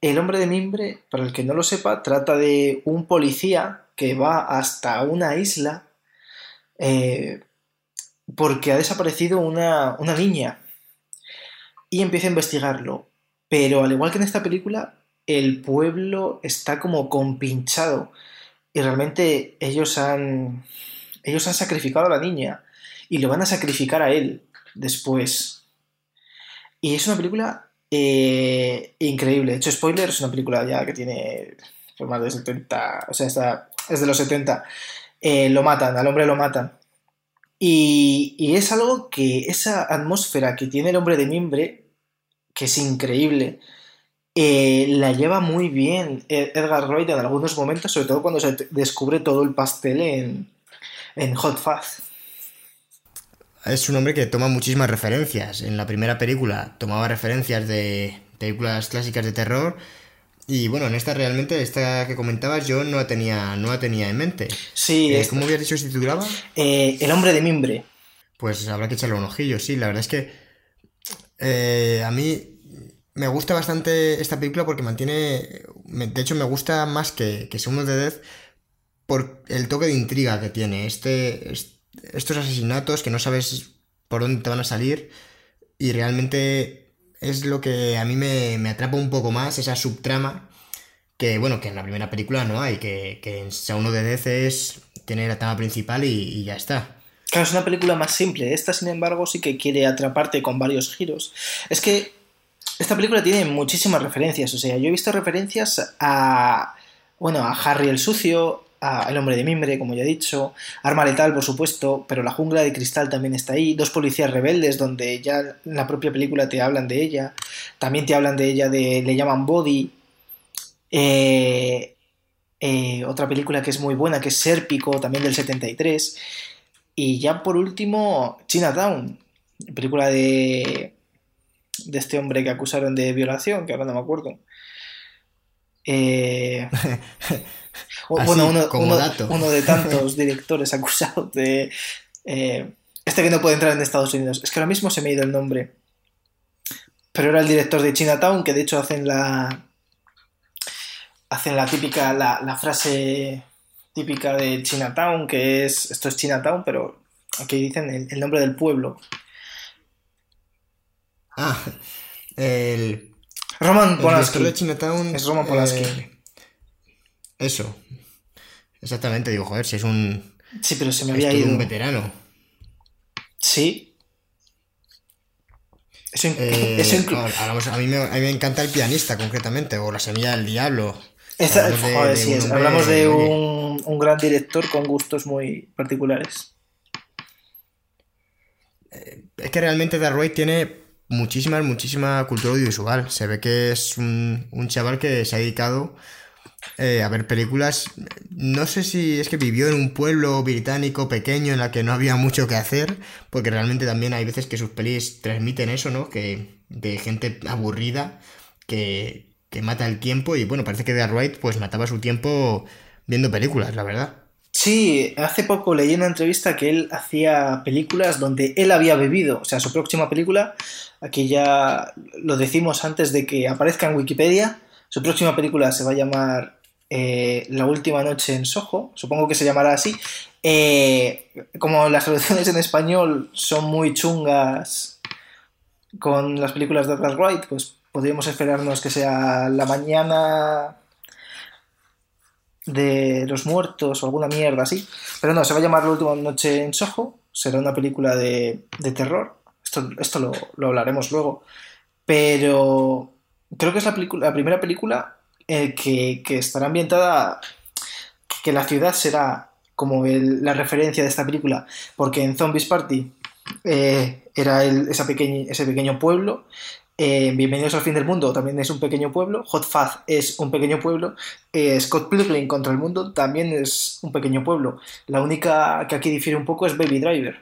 El hombre de mimbre, para el que no lo sepa, trata de un policía que va hasta una isla eh, porque ha desaparecido una niña y empieza a investigarlo. Pero al igual que en esta película, el pueblo está como compinchado. Y realmente ellos han. Ellos han sacrificado a la niña. Y lo van a sacrificar a él después. Y es una película eh, increíble. Hecho, spoiler, es una película ya que tiene más de 70. O sea, está, es de los 70. Eh, lo matan, al hombre lo matan. Y, es algo que esa atmósfera que tiene el hombre de mimbre, que es increíble, eh, la lleva muy bien Edgar Wright en algunos momentos, sobre todo cuando se descubre todo el pastel en, en Hot Fuzz. Es un hombre que toma muchísimas referencias. En la primera película tomaba referencias de películas clásicas de terror Y bueno, en esta realmente, esta que comentabas, yo no la tenía, no la tenía en mente. Sí, Eh, ¿Cómo habías dicho se titulaba? eh, El hombre de mimbre. Pues habrá que echarle un ojillo, sí. La verdad es que eh, a mí me gusta bastante esta película porque mantiene. de hecho, me gusta más que, que of the Dead por el toque de intriga que tiene. Este, es- estos asesinatos que no sabes por dónde te van a salir y realmente es lo que a mí me, me atrapa un poco más, esa subtrama que, bueno, que en la primera película no hay, que, que en Sound of the Dead es, tiene la trama principal y, y ya está. Claro, es una película más simple. Esta, sin embargo, sí que quiere atraparte con varios giros. Es que esta película tiene muchísimas referencias. O sea, yo he visto referencias a. Bueno, a Harry el Sucio, El Hombre de Mimbre, como ya he dicho, Arma Letal, por supuesto, pero La Jungla de Cristal también está ahí. Dos policías rebeldes, donde ya en la propia película te hablan de ella. También te hablan de ella, de. Le llaman Body. Eh, eh, otra película que es muy buena, que es Sérpico, también del 73. Y ya por último, Chinatown, película de, de este hombre que acusaron de violación, que ahora no me acuerdo. Eh, o- Así, bueno, uno, como uno- dato. uno de tantos directores acusados de... eh, este que no puede entrar en Estados Unidos. Es que ahora mismo se me ha ido el nombre. Pero era el director de Chinatown, que de hecho hacen la... Hacen la típica, la, la frase típica de Chinatown, que es, esto es Chinatown, pero aquí dicen el, el nombre del pueblo. Ah, el, Roman Polanski. director de Chinatown. Es Roman Polanski. eh, eso. Exactamente, digo, joder, si es un, Sí, pero se me había ido. un veterano. Sí. Eso, Eh, eso hablamos- a, mí me, a mí me encanta el pianista, concretamente, o La Semilla del Diablo. Esta- hablamos de- joder, de sí, es- hablamos de un, un gran director con gustos muy particulares. Es que realmente Dark tiene muchísima, muchísima cultura audiovisual. Se ve que es un, un chaval que se ha dedicado eh, a ver películas. No sé si es que vivió en un pueblo británico pequeño en la que no había mucho que hacer, porque realmente también hay veces que sus pelis transmiten eso, ¿no? Que de gente aburrida que, que mata el tiempo y bueno, parece que Dark pues mataba su tiempo viendo películas, la verdad. Sí, hace poco leí una entrevista que él hacía películas donde él había bebido. O sea, su próxima película, aquí ya lo decimos antes de que aparezca en Wikipedia, su próxima película se va a llamar eh, La última noche en Soho, supongo que se llamará así. Eh, como las traducciones en español son muy chungas con las películas de Edgar Wright, pues podríamos esperarnos que sea La mañana de los muertos o alguna mierda así. Pero no, se va a llamar La última noche en Soho. Será una película de, terror. Esto, esto lo, hablaremos luego. Pero creo que es la, la primera película eh, que, que estará ambientada. Que la ciudad será como el- la referencia de esta película. Porque en Zombies Party eh, era el- esa pequeña- ese pequeño pueblo. Eh, Bienvenidos al fin del mundo también es un pequeño pueblo. Hot Fuzz es un pequeño pueblo. Eh, Scott Pilgrim contra el mundo también es un pequeño pueblo. La única que aquí difiere un poco es Baby Driver.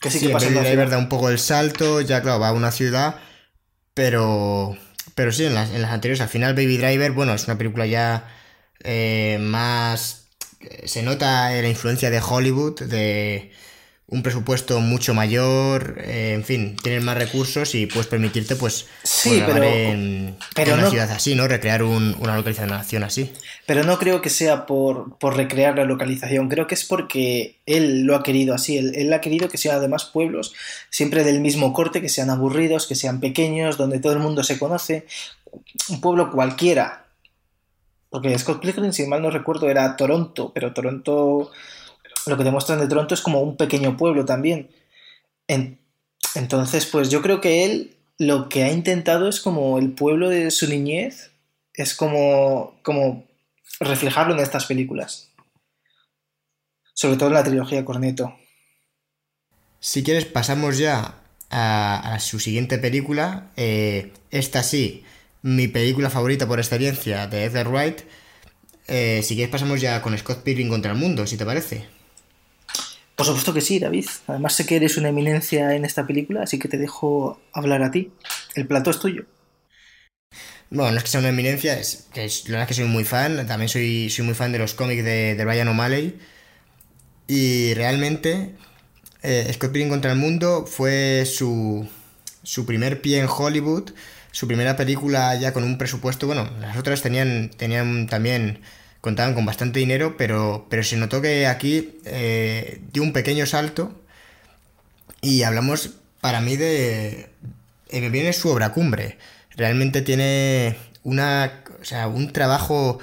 Que sí, Sí, que pasa Baby Driver da un poco el salto, ya claro, va a una ciudad, pero, pero sí, en las, en las anteriores, al final Baby Driver, bueno, es una película ya eh, más... Se nota la influencia de Hollywood, de un presupuesto mucho mayor, eh, en fin, tienes más recursos y puedes permitirte pues, Sí, pues, pero- en, pero en una no- ciudad así, ¿no? Recrear un- una localización así. Pero no creo que sea por, por recrear la localización, creo que es porque él lo ha querido así, él, él ha querido que sean además pueblos siempre del mismo corte, que sean aburridos, que sean pequeños, donde todo el mundo se conoce, un pueblo cualquiera. Porque Scott Pilgrim, si mal no recuerdo, era Toronto, pero Toronto, lo que te muestran de Toronto es como un pequeño pueblo también. En- entonces, pues yo creo que él lo que ha intentado es como el pueblo de su niñez, es como, como reflejarlo en estas películas. Sobre todo en la trilogía Corneto. Si quieres, pasamos ya a, a su siguiente película. Eh, esta sí, mi película favorita por experiencia de Edgar Wright. Eh, si quieres, pasamos ya con Scott Pilgrim contra el mundo, si te parece. Por supuesto que sí, David. Además sé que eres una eminencia en esta película, así que te dejo hablar a ti. El plato es tuyo. Bueno, no es que sea una eminencia, es que es, la verdad es que soy muy fan, también soy, soy muy fan de los cómics de, de Brian O'Malley. Y realmente, eh, Pilgrim contra el Mundo fue su, su primer pie en Hollywood, su primera película ya con un presupuesto, bueno, las otras tenían, tenían también, contaban con bastante dinero, pero, pero se notó que aquí eh, dio un pequeño salto y hablamos para mí de... Eh, me viene su obra cumbre. Realmente tiene una, o sea, un trabajo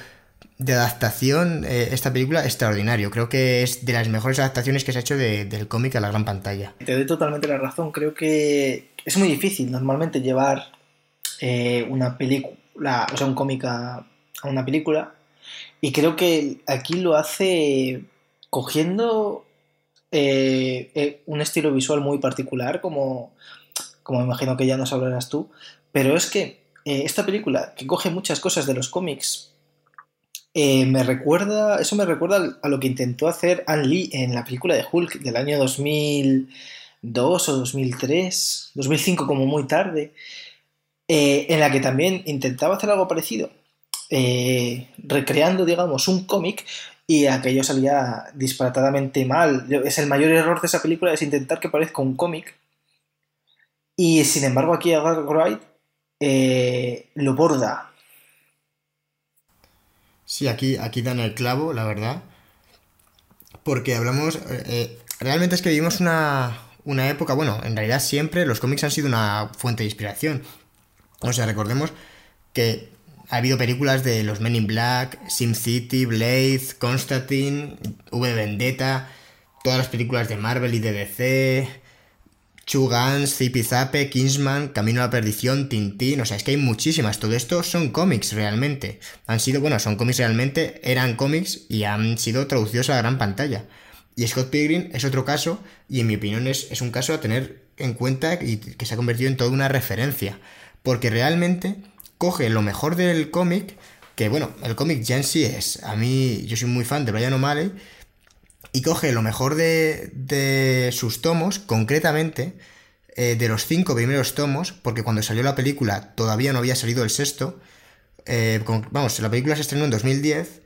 de adaptación eh, esta película extraordinario. Creo que es de las mejores adaptaciones que se ha hecho de- del cómic a la gran pantalla. Te doy totalmente la razón. Creo que es muy difícil normalmente llevar eh, una película, o sea, un cómic a, a una película. Y creo que aquí lo hace cogiendo eh, eh, un estilo visual muy particular, como, como imagino que ya nos hablarás tú. Pero es que eh, esta película, que coge muchas cosas de los cómics, me recuerda, eso me recuerda a lo que intentó hacer Ann Lee en la película de Hulk del año 2002 o 2003, 2005 como muy tarde, en la que también intentaba hacer algo parecido, eh, recreando, digamos, un cómic y aquello salía disparatadamente mal. Es el mayor error de esa película es intentar que parezca un cómic y sin embargo aquí Edgar Wright eh, lo borda. Sí, aquí, aquí dan el clavo, la verdad. Porque hablamos... eh, eh, realmente es que vivimos una, una época, bueno, en realidad siempre los cómics han sido una fuente de inspiración. O sea, recordemos que ha habido películas de los Men in Black, SimCity, Blade, Constantine, V Vendetta, todas las películas de Marvel y DC, Two Guns, Zippy Zape, Kingsman, Camino a la Perdición, Tintín, o sea, es que hay muchísimas. Todo esto son cómics realmente. Han sido, bueno, son cómics realmente, eran cómics y han sido traducidos a la gran pantalla. Y Scott Pilgrim es otro caso, y en mi opinión es un caso a tener en cuenta y que se ha convertido en toda una referencia. Porque realmente coge lo mejor del cómic, que bueno, el cómic ya en es, a mí, yo soy muy fan de Brian O'Malley, y coge lo mejor de, de sus tomos, concretamente eh, de los cinco primeros tomos, porque cuando salió la película todavía no había salido el sexto. eh, vamos, la película se estrenó en 2010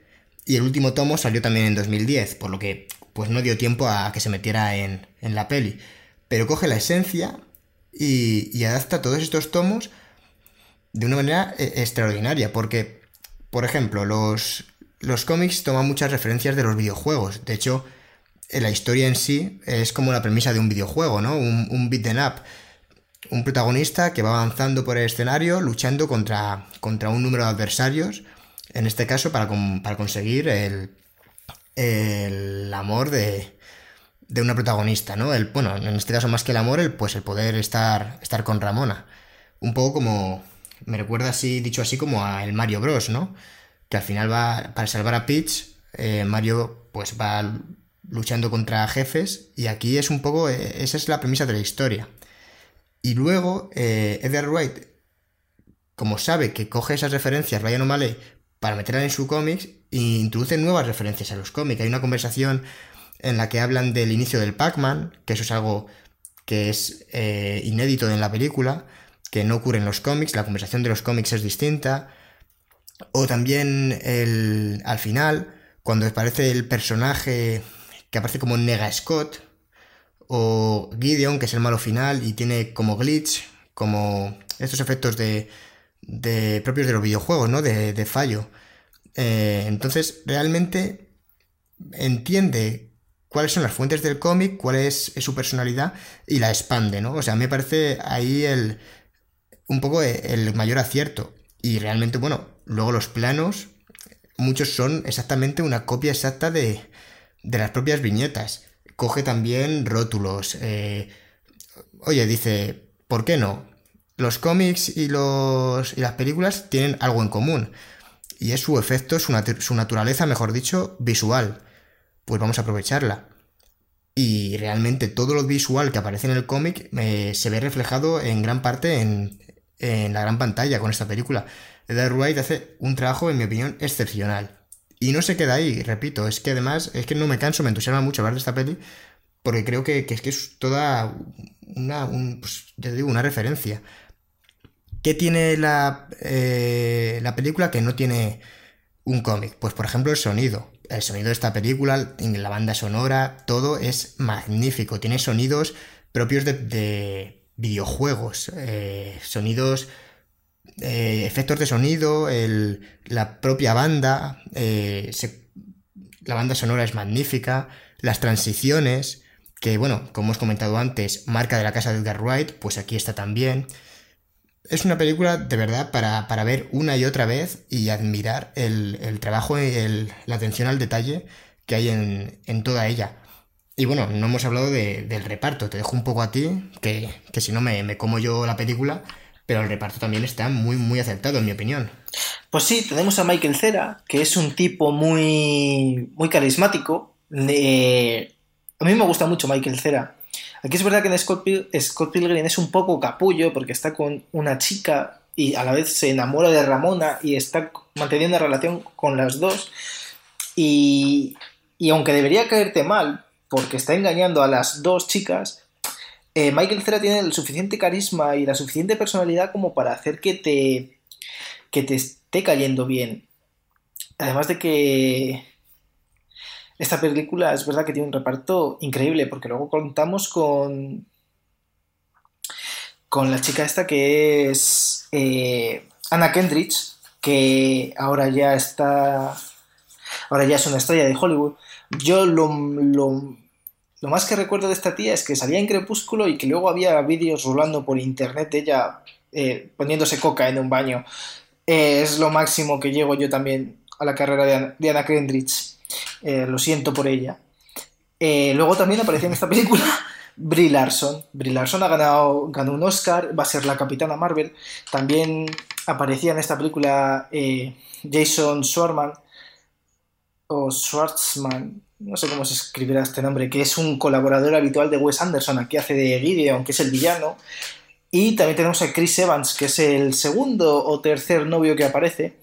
y el último tomo salió también en 2010, por lo que pues no dio tiempo a que se metiera en, en la peli. Pero coge la esencia y adapta todos estos tomos de una manera eh, extraordinaria, porque, por ejemplo, los, los cómics toman muchas referencias de los videojuegos. De hecho, eh, la historia en sí es como la premisa de un videojuego, ¿no? Un, un beat up. Un protagonista que va avanzando por el escenario luchando contra, contra un número de adversarios, en este caso para, con- para conseguir el, el amor de, de una protagonista, ¿no? El, bueno, en este caso más que el amor, el, pues el poder estar, estar con Ramona. Un poco como, me recuerda así, dicho así, como a el Mario Bros, ¿no? Que al final va, para salvar a Peach, eh, Mario pues va luchando contra jefes y aquí es un poco, eh, esa es la premisa de la historia. Y luego, eh, Edgar Wright, como sabe que coge esas referencias Ryan O'Malley para meterlas en su cómics, e introduce nuevas referencias a los cómics. Hay una conversación en la que hablan del inicio del Pac-Man, que eso es algo que es eh, inédito en la película, que no ocurre en los cómics, la conversación de los cómics es distinta. O también el, al final, cuando aparece el personaje que aparece como Nega Scott, o Gideon, que es el malo final, y tiene como glitch, como estos efectos de, de propios de los videojuegos, ¿no? De, fallo. Eh, entonces, realmente entiende cuáles son las fuentes del cómic, cuál es, es su personalidad y la expande, ¿no? O sea, me parece ahí el un poco el mayor acierto. Y realmente, bueno, luego los planos, muchos son exactamente una copia exacta de, de las propias viñetas. Coge también rótulos. eh, oye, dice, ¿por qué no? Los cómics y, los, y las películas tienen algo en común. Y es su efecto, su naturaleza, mejor dicho, visual. Pues vamos a aprovecharla. Y realmente todo lo visual que aparece en el cómic eh, se ve reflejado en gran parte en, en la gran pantalla con esta película. Edgar Wright hace un trabajo, en mi opinión, excepcional. Y no se queda ahí, repito, es que además, es que no me canso, me entusiasma mucho hablar de esta peli, porque creo que, es que es toda una, un, pues, digo, una referencia. ¿Qué tiene la, eh, la película que no tiene un cómic? Pues por ejemplo el sonido. El sonido de esta película, la banda sonora, todo es magnífico. Tiene sonidos propios de, videojuegos, eh, sonidos, eh, efectos de sonido, la propia banda, la banda sonora es magnífica, las transiciones, que bueno, como hemos comentado antes, marca de la casa de Edgar Wright, pues aquí está también. Es una película de verdad para, ver una y otra vez y admirar el, trabajo y la atención al detalle que hay en, toda ella. Y bueno, no hemos hablado del reparto, te dejo un poco a ti, que, si no me, como yo la película, pero el reparto también está muy, muy acertado, en mi opinión. Pues sí, tenemos a Michael Cera, que es un tipo muy, muy carismático. A mí me gusta mucho Michael Cera. Aquí es verdad que en Scott, Pilgrim es un poco capullo porque está con una chica y a la vez se enamora de Ramona y está manteniendo relación con las dos. Y, y aunque debería caerte mal porque está engañando a las dos chicas, eh, Michael Cera tiene el suficiente carisma y la suficiente personalidad como para hacer que te, que te esté cayendo bien. Además de que esta película es verdad que tiene un reparto increíble, porque luego contamos con. con la chica esta que es. Eh, Anna Kendrick, que ahora ya está. Ahora ya es una estrella de Hollywood. Yo lo, lo, más que recuerdo de esta tía es que salía en Crepúsculo y que luego había vídeos rolando por internet de ella eh, poniéndose coca en un baño. Eh, es lo máximo que llego yo también a la carrera de, Anna Kendrick. Eh, lo siento por ella. Luego también apareció en esta película Brie Larson. Brie Larson ha ganado ganó un Oscar, va a ser la Capitana Marvel. También aparecía en esta película Jason Schwartzman o Schwartzman, no sé cómo se escribirá este nombre, que es un colaborador habitual de Wes Anderson, aquí hace de Gideon, que es el villano. Y también tenemos a Chris Evans, que es el segundo o tercer novio que aparece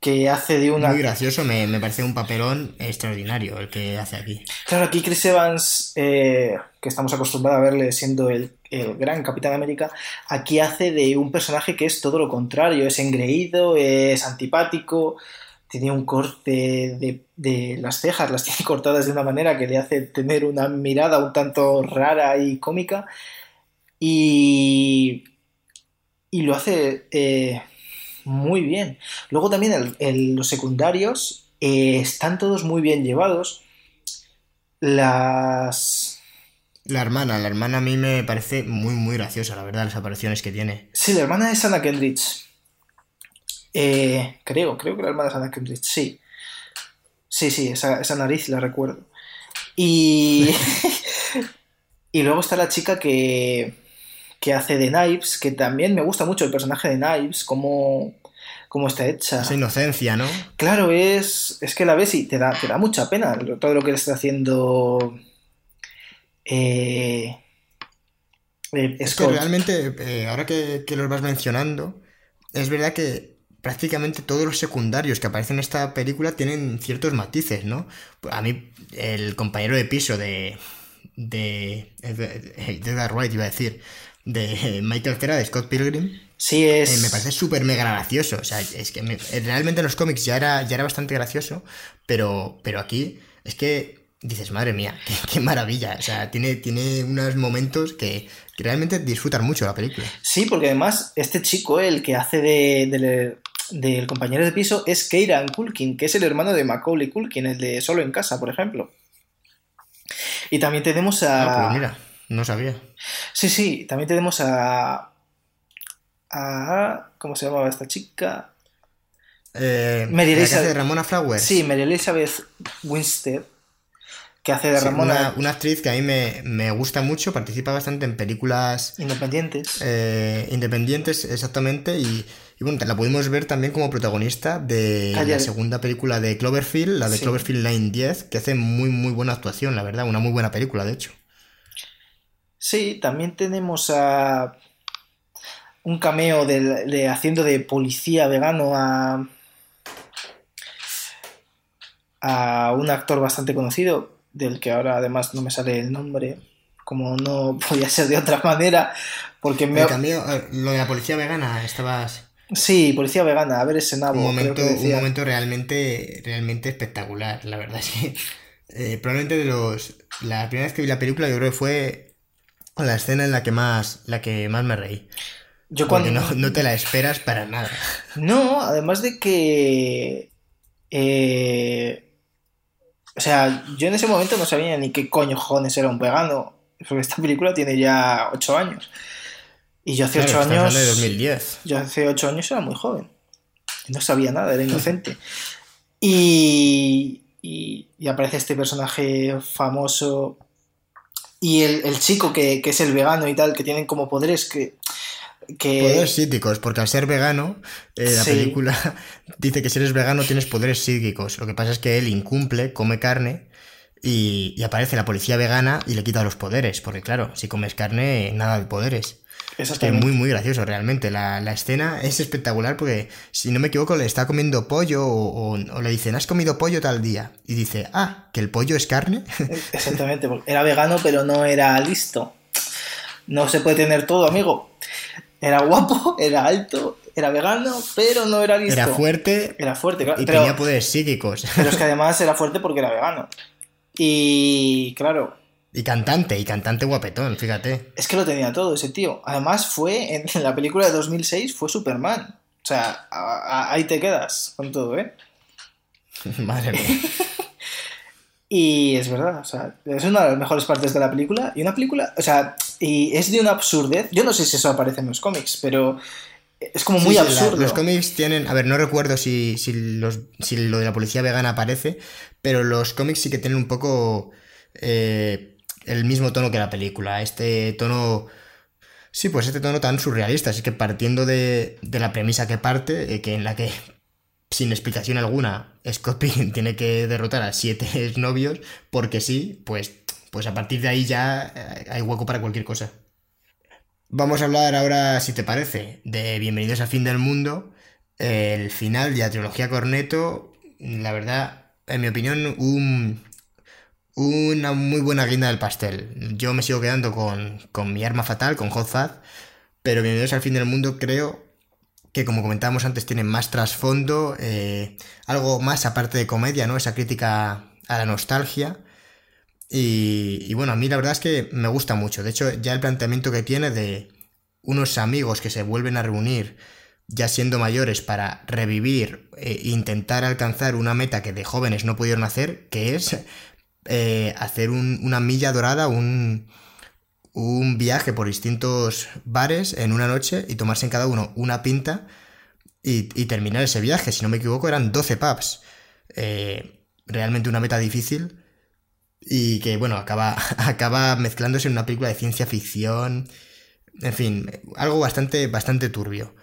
que hace de una... Muy gracioso, me, parece un papelón extraordinario el que hace aquí. Claro, aquí Chris Evans, eh, que estamos acostumbrados a verle siendo el, gran Capitán América, aquí hace de un personaje que es todo lo contrario, es engreído, es antipático, tiene un corte de, de, las cejas, las tiene cortadas de una manera que le hace tener una mirada un tanto rara y cómica, y, y lo hace... Eh, muy bien. Luego también los secundarios eh, están todos muy bien llevados. Las... La hermana, la hermana a mí me parece muy, muy graciosa, la verdad, las apariciones que tiene. Sí, la hermana es Anna Kendrick. Eh, creo, creo que la hermana es Anna Kendrick, sí. Sí, sí, esa, esa nariz la recuerdo. Y... y luego está la chica que, que hace de Knives, que también me gusta mucho el personaje de Knives, cómo, está hecha. Esa inocencia, ¿no? Claro, es, es que la ves y te da, te da mucha pena todo lo que le está haciendo. Eh, eh es que realmente, eh, ahora que, que los vas mencionando, es verdad que prácticamente todos los secundarios que aparecen en esta película tienen ciertos matices, ¿no? A mí, el compañero de piso de. de. de Wright, iba a decir de Michael Cera de Scott Pilgrim. Sí, es. Eh, me parece súper mega gracioso. O sea, es que realmente en los cómics ya era, ya era bastante gracioso, pero, pero aquí es que dices, madre mía, qué, maravilla. O sea, tiene, tiene unos momentos que, realmente disfrutan mucho la película. Sí, porque además este chico, el que hace de, del compañero de piso, es Keiran Culkin, que es el hermano de Macaulay Culkin, el de Solo en Casa, por ejemplo. Y también tenemos a. Ah, pues mira. No sabía. Sí, sí, también tenemos a. a ¿Cómo se llamaba esta chica? Eh, Mary Elizabeth. de Ramona Flowers. Sí, Mary Elizabeth Winstead. Que hace de Ramona. Una, actriz que a mí me, gusta mucho, participa bastante en películas. Independientes. Eh, independientes, exactamente. Y, bueno, la pudimos ver también como protagonista de la segunda película de Cloverfield, la de Cloverfield Line 10, que hace muy, muy buena actuación, la verdad. Una muy buena película, de hecho. Sí, también tenemos a un cameo de, haciendo de policía vegano a, a un actor bastante conocido, del que ahora además no me sale el nombre. como no podía ser de otra manera, porque me... En cambio, eh, lo de la policía vegana, estabas... Sí, policía vegana, a ver ese nabo. Un momento, creo que un decía. momento realmente, realmente espectacular, la verdad es que eh, probablemente de los... La primera vez que vi la película yo creo que fue la escena en la que más, la que más me reí. Yo cuando... no, no te la esperas para nada. No, además de que... eh, O sea, yo en ese momento no sabía ni qué coño jones era un vegano. Porque esta película tiene ya 8 años. Y yo hace 8 Claro, estamos años... hablando de 2010. Yo hace 8 años era muy joven. No sabía nada, era inocente. Y, y, y aparece este personaje famoso. Y el, el chico que, que es el vegano y tal, que tienen como poderes que. Que Poderes psíquicos, porque al ser vegano, eh, la Sí. película dice que si eres vegano tienes poderes psíquicos. Lo que pasa es que él incumple, come carne y, y aparece la policía vegana y le quita los poderes. Porque claro, si comes carne, nada de poderes. Es que muy, muy gracioso realmente. La, la escena es espectacular porque, si no me equivoco, le está comiendo pollo o, o- o le dicen, has comido pollo tal día. Y dice, ah, que el pollo es carne. Exactamente, porque era vegano, pero no era listo. No se puede tener todo, amigo. Era guapo, era alto, era vegano, pero no era listo. Era fuerte Era fuerte, claro. y Pero, tenía poderes psíquicos. pero es que además era fuerte porque era vegano. Y claro, y cantante, y cantante guapetón, fíjate. Es que lo tenía todo ese tío. Además fue, en la película de 2006 fue Superman. O sea, a- a- ahí te quedas con todo, ¿eh? Madre mía. Y es verdad, o sea, es una de las mejores partes de la película. Y una película, o sea, y es de una absurdez. Yo no sé si eso aparece en los cómics, pero es como muy Sí, sí, la- absurdo. los cómics tienen, a ver, no recuerdo si, si, los, si lo de la policía vegana aparece, pero los cómics sí que tienen un poco eh, el mismo tono que la película. Este tono, sí, pues este tono tan surrealista. Así que partiendo de, de la premisa que parte, eh, que en la que sin explicación alguna Scott Pilgrim tiene que derrotar a siete novios, porque sí, pues, pues a partir de ahí ya eh, hay hueco para cualquier cosa. Vamos a hablar ahora, si te parece, de Bienvenidos al fin del mundo, el final de la trilogía Corneto, la verdad, en mi opinión, un, una muy buena guinda del pastel. Yo me sigo quedando con, con mi arma fatal, con Hot Fuzz, pero Bienvenidos al fin del mundo creo que, como comentábamos antes, tiene más trasfondo, eh, algo más aparte de comedia, ¿no? Esa crítica a la nostalgia. Y, bueno, a mí la verdad es que me gusta mucho. De hecho, ya el planteamiento que tiene de unos amigos que se vuelven a reunir ya siendo mayores para revivir e intentar alcanzar una meta que de jóvenes no pudieron hacer, que es eh, hacer un- una milla dorada, un, un viaje por distintos bares en una noche y tomarse en cada uno una pinta y, y terminar ese viaje. Si no me equivoco, eran 12 pubs. Eh, realmente una meta difícil y que, bueno, acaba, acaba mezclándose en una película de ciencia ficción. En fin, algo bastante, bastante turbio.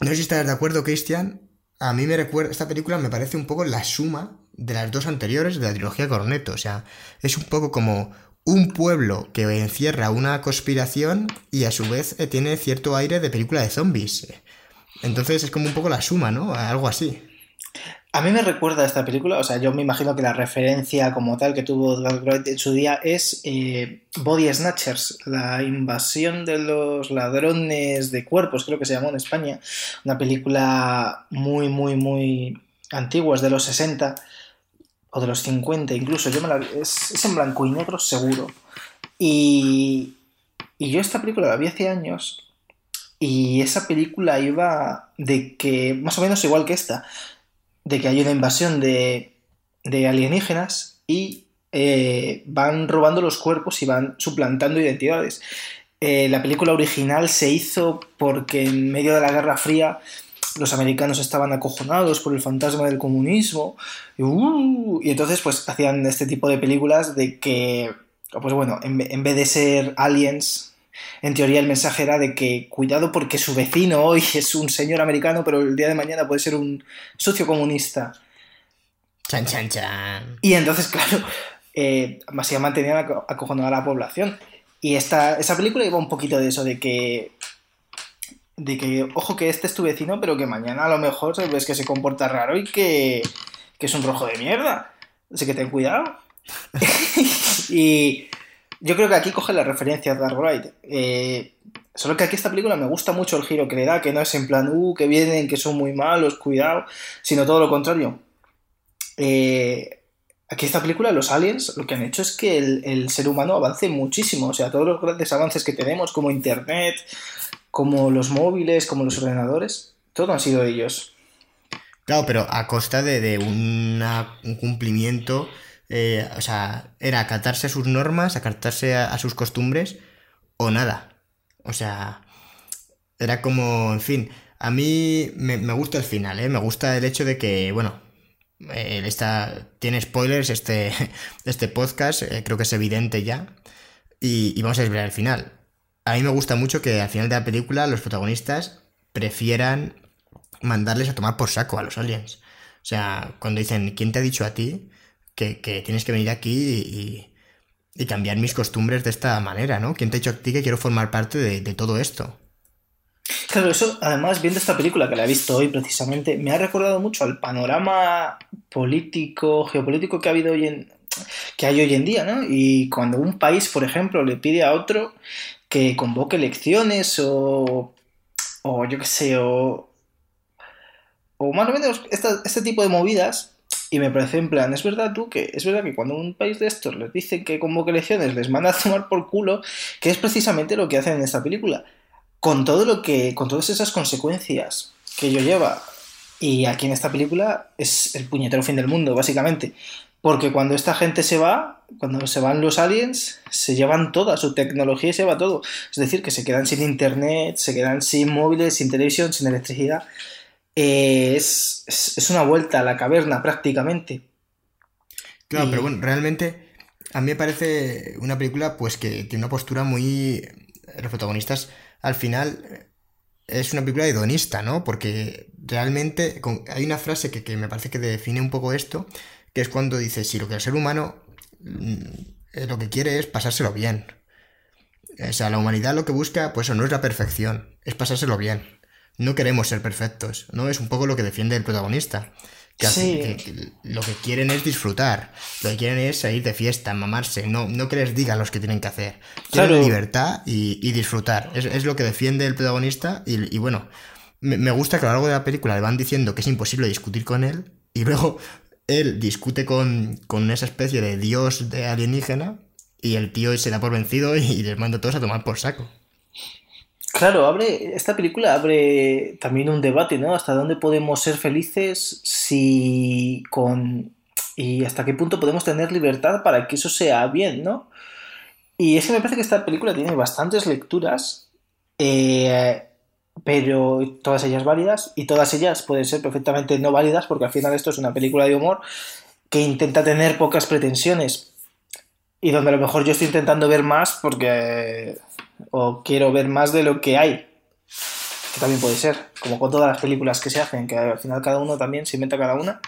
No sé si estás de acuerdo, Cristian. A mí me recuerda, esta película me parece un poco la suma de las dos anteriores de la trilogía Corneto. O sea, es un poco como un pueblo que encierra una conspiración y a su vez eh, tiene cierto aire de película de zombies. Entonces es como un poco la suma, ¿no? Algo así. A mí me recuerda esta película, o sea, yo me imagino que la referencia como tal que tuvo Wright en su día es eh, Body Snatchers, la invasión de los ladrones de cuerpos, creo que se llamó en España, una película muy, muy, muy antigua, es de los 60 o de los 50 incluso, yo me la, es, es en blanco y negro seguro. Y, y yo esta película la vi hace años y esa película iba de que, más o menos igual que esta, de que hay una invasión de, de alienígenas y eh, van robando los cuerpos y van suplantando identidades. Eh, la película original se hizo porque en medio de la Guerra Fría los americanos estaban acojonados por el fantasma del comunismo y, uh, entonces pues hacían este tipo de películas de que, pues bueno, en, en vez de ser aliens, en teoría el mensaje era de que cuidado porque su vecino hoy es un señor americano, pero el día de mañana puede ser un socio comunista. Chan, chan, chan. Y entonces, claro, eh, mantenían aco- acojonada a la población. Y esta, esa película iba un poquito de eso, de que, de que, ojo que este es tu vecino, pero que mañana a lo mejor ves que se comporta raro y que, que es un rojo de mierda. Así que ten cuidado. y, yo creo que aquí coge la referencia de Dark Knight. Eh, solo que aquí esta película me gusta mucho el giro que le da, que no es en plan, uh, que vienen, que son muy malos, cuidado, sino todo lo contrario. Eh, aquí esta película, los aliens, lo que han hecho es que el, ser humano avance muchísimo. O sea, todos los grandes avances que tenemos, como Internet, como los móviles, como los ordenadores, todo han sido ellos. Claro, pero a costa de, un cumplimiento eh, o sea, era acatarse a sus normas, acatarse a, sus costumbres o nada. O sea, era como, en fin, a mí me, gusta el final, ¿eh? Me gusta el hecho de que, bueno, eh, está, tiene spoilers este, este podcast, eh, creo que es evidente ya, y, y vamos a desvelar el final. A mí me gusta mucho que al final de la película los protagonistas prefieran mandarles a tomar por saco a los aliens. O sea, cuando dicen, ¿quién te ha dicho a ti que, tienes que venir aquí y, y, cambiar mis costumbres de esta manera, ¿no? ¿Quién te ha dicho a ti que quiero formar parte de, todo esto? Claro, eso además viendo esta película que la he visto hoy precisamente, me ha recordado mucho al panorama político, geopolítico que ha habido hoy en, que hay hoy en día, ¿no? Y cuando un país, por ejemplo, le pide a otro que convoque elecciones o, o yo qué sé, o, o más o menos este tipo de movidas, y me parece en plan, es verdad tú que es verdad que cuando un país de estos les dicen que convoque elecciones, les manda a tomar por culo, que es precisamente lo que hacen en esta película. Con todo lo que, con todas esas consecuencias que ello lleva. Y aquí en esta película es el puñetero fin del mundo, básicamente. Porque cuando esta gente se va, cuando se van los aliens, se llevan toda su tecnología y se lleva todo. Es decir, que se quedan sin internet, se quedan sin móviles, sin televisión, sin electricidad. Eh, es, es, es, una vuelta a la caverna prácticamente. Claro, y... pero bueno, realmente a mí me parece una película pues que tiene una postura muy... Los protagonistas al final es una película hedonista, ¿no? Porque realmente hay una frase que, que me parece que define un poco esto, que es cuando dice, si lo que el ser humano lo que quiere es pasárselo bien. O sea, la humanidad lo que busca, pues eso no es la perfección, es pasárselo bien no queremos ser perfectos, ¿no? Es un poco lo que defiende el protagonista. Que, sí. que, que, lo que quieren es disfrutar, lo que quieren es salir de fiesta, mamarse, no, no que les digan los que tienen que hacer. Quieren Claro. libertad y, y disfrutar. Es, es, lo que defiende el protagonista y, y bueno, me, me, gusta que a lo largo de la película le van diciendo que es imposible discutir con él y luego él discute con, con esa especie de dios de alienígena y el tío se da por vencido y, y les manda a todos a tomar por saco. Claro, abre, esta película abre también un debate, ¿no? Hasta dónde podemos ser felices si con... y hasta qué punto podemos tener libertad para que eso sea bien, ¿no? Y es que me parece que esta película tiene bastantes lecturas, eh, pero todas ellas válidas, y todas ellas pueden ser perfectamente no válidas, porque al final esto es una película de humor que intenta tener pocas pretensiones, y donde a lo mejor yo estoy intentando ver más porque o quiero ver más de lo que hay. Que también puede ser, como con todas las películas que se hacen, que al final cada uno también se inventa cada una.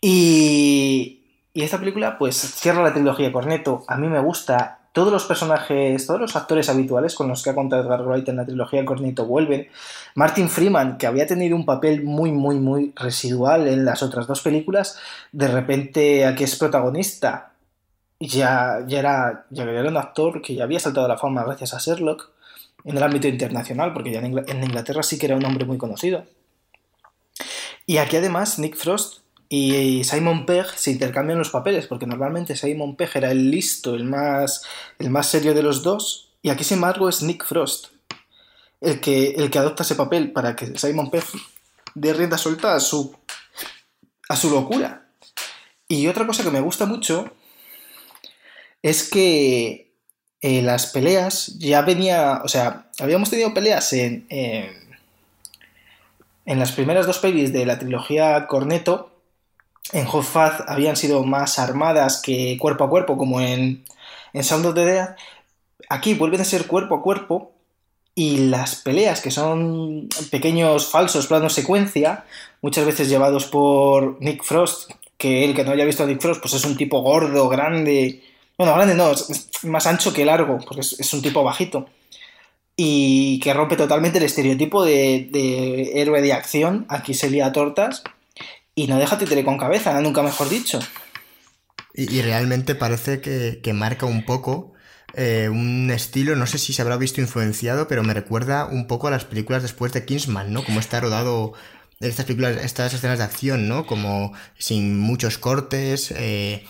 Y, y esta película, pues cierra la trilogía Corneto. A mí me gusta. Todos los personajes, todos los actores habituales con los que ha contado Edgar Wright en la trilogía Corneto vuelven. Martin Freeman, que había tenido un papel muy, muy, muy residual en las otras dos películas, de repente aquí es protagonista ya, ya, era, ya era un actor que ya había saltado a la fama gracias a Sherlock en el ámbito internacional, porque ya en, Ingl en Inglaterra sí que era un hombre muy conocido. Y aquí además Nick Frost y Simon Pegg se intercambian los papeles, porque normalmente Simon Pegg era el listo, el más, el más serio de los dos, y aquí sin embargo es Nick Frost el que, el que adopta ese papel para que Simon Pegg dé rienda suelta a su, a su locura. Y otra cosa que me gusta mucho es que eh, las peleas ya venía, o sea, habíamos tenido peleas en, en, las primeras dos pelis de la trilogía Corneto. En Hot Fuzz habían sido más armadas que cuerpo a cuerpo, como en, en Sound of the Dead. Aquí vuelven a ser cuerpo a cuerpo y las peleas, que son pequeños falsos planos secuencia, muchas veces llevados por Nick Frost, que el que no haya visto a Nick Frost, pues es un tipo gordo, grande, bueno, grande no, es más ancho que largo, porque es, un tipo bajito. Y que rompe totalmente el estereotipo de, héroe de acción. Aquí se lía tortas. Y no deja títere con cabeza, nunca mejor dicho. Y, realmente parece que, que, marca un poco eh, un estilo, no sé si se habrá visto influenciado, pero me recuerda un poco a las películas después de Kingsman, ¿no? Como está rodado estas películas, estas escenas de acción, ¿no? Como sin muchos cortes. eh,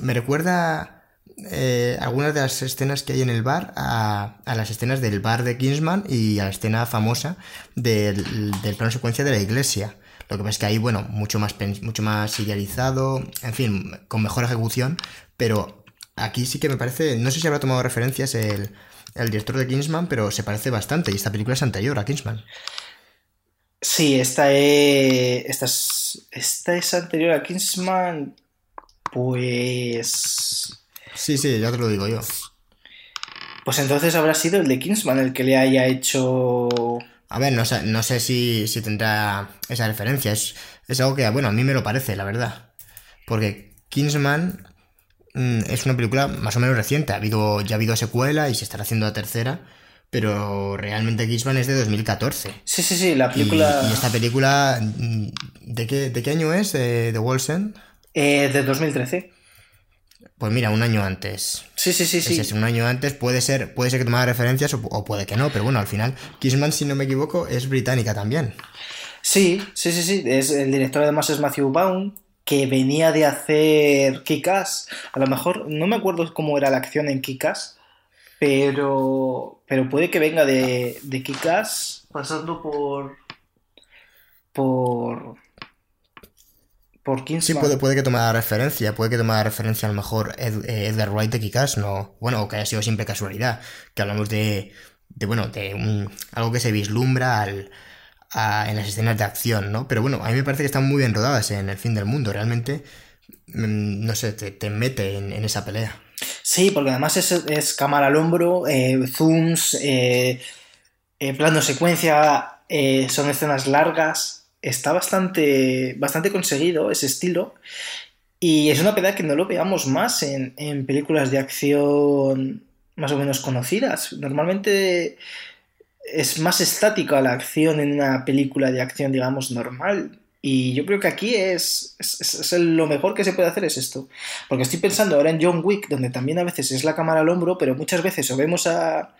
me recuerda eh, algunas de las escenas que hay en el bar a, las escenas del bar de Kingsman y a la escena famosa del, del plano secuencia de la iglesia. Lo que pasa es que ahí, bueno, mucho más, mucho más idealizado, en fin, con mejor ejecución, pero aquí sí que me parece, no sé si habrá tomado referencias el, el director de Kingsman, pero se parece bastante y esta película es anterior a Kingsman. Sí, esta es, esta es, esta es anterior a Kingsman. Pues. Sí, sí, ya te lo digo yo. Pues entonces habrá sido el de Kingsman el que le haya hecho. A ver, no sé, no sé si, si tendrá esa referencia. Es, es algo que, bueno, a mí me lo parece, la verdad. Porque Kingsman mm, es una película más o menos reciente. Ha habido, ya ha habido secuela y se estará haciendo la tercera. Pero realmente Kingsman es de 2014. Sí, sí, sí, la película y esta película, mm, ¿de qué, de qué año es? ¿De, de eh, de 2013. Pues mira, un año antes. Sí, sí, sí, sí. un año antes puede ser, puede ser que tomara referencias o, o puede que no, pero bueno, al final, Kingsman, si no me equivoco, es británica también. Sí, sí, sí, sí. Es, el director además es Matthew Vaughn, que venía de hacer Kick-Ass. A lo mejor no me acuerdo cómo era la acción en Kick-Ass, pero, pero puede que venga de, de Kick-Ass pasando por. por. Por Sí, puede, puede que tomara referencia, puede que tomara referencia a lo mejor Ed- eh, Edgar Wright de Kick-Ass, no, bueno, o que haya sido siempre casualidad, que hablamos de, de bueno, de un- algo que se vislumbra al, a- en las escenas de acción, ¿no? Pero bueno, a mí me parece que están muy bien rodadas en El fin del mundo, realmente, mm, no sé, te, te mete en, en esa pelea. Sí, porque además es, es cámara al hombro, eh, zooms, eh, eh, plano secuencia, son escenas largas. Está bastante, bastante conseguido ese estilo. Y es una pena que no lo veamos más en, en películas de acción más o menos conocidas. Normalmente es más estática la acción en una película de acción, digamos, normal. Y yo creo que aquí es, es, lo mejor que se puede hacer es esto. Porque estoy pensando ahora en John Wick, donde también a veces es la cámara al hombro, pero muchas veces o vemos a,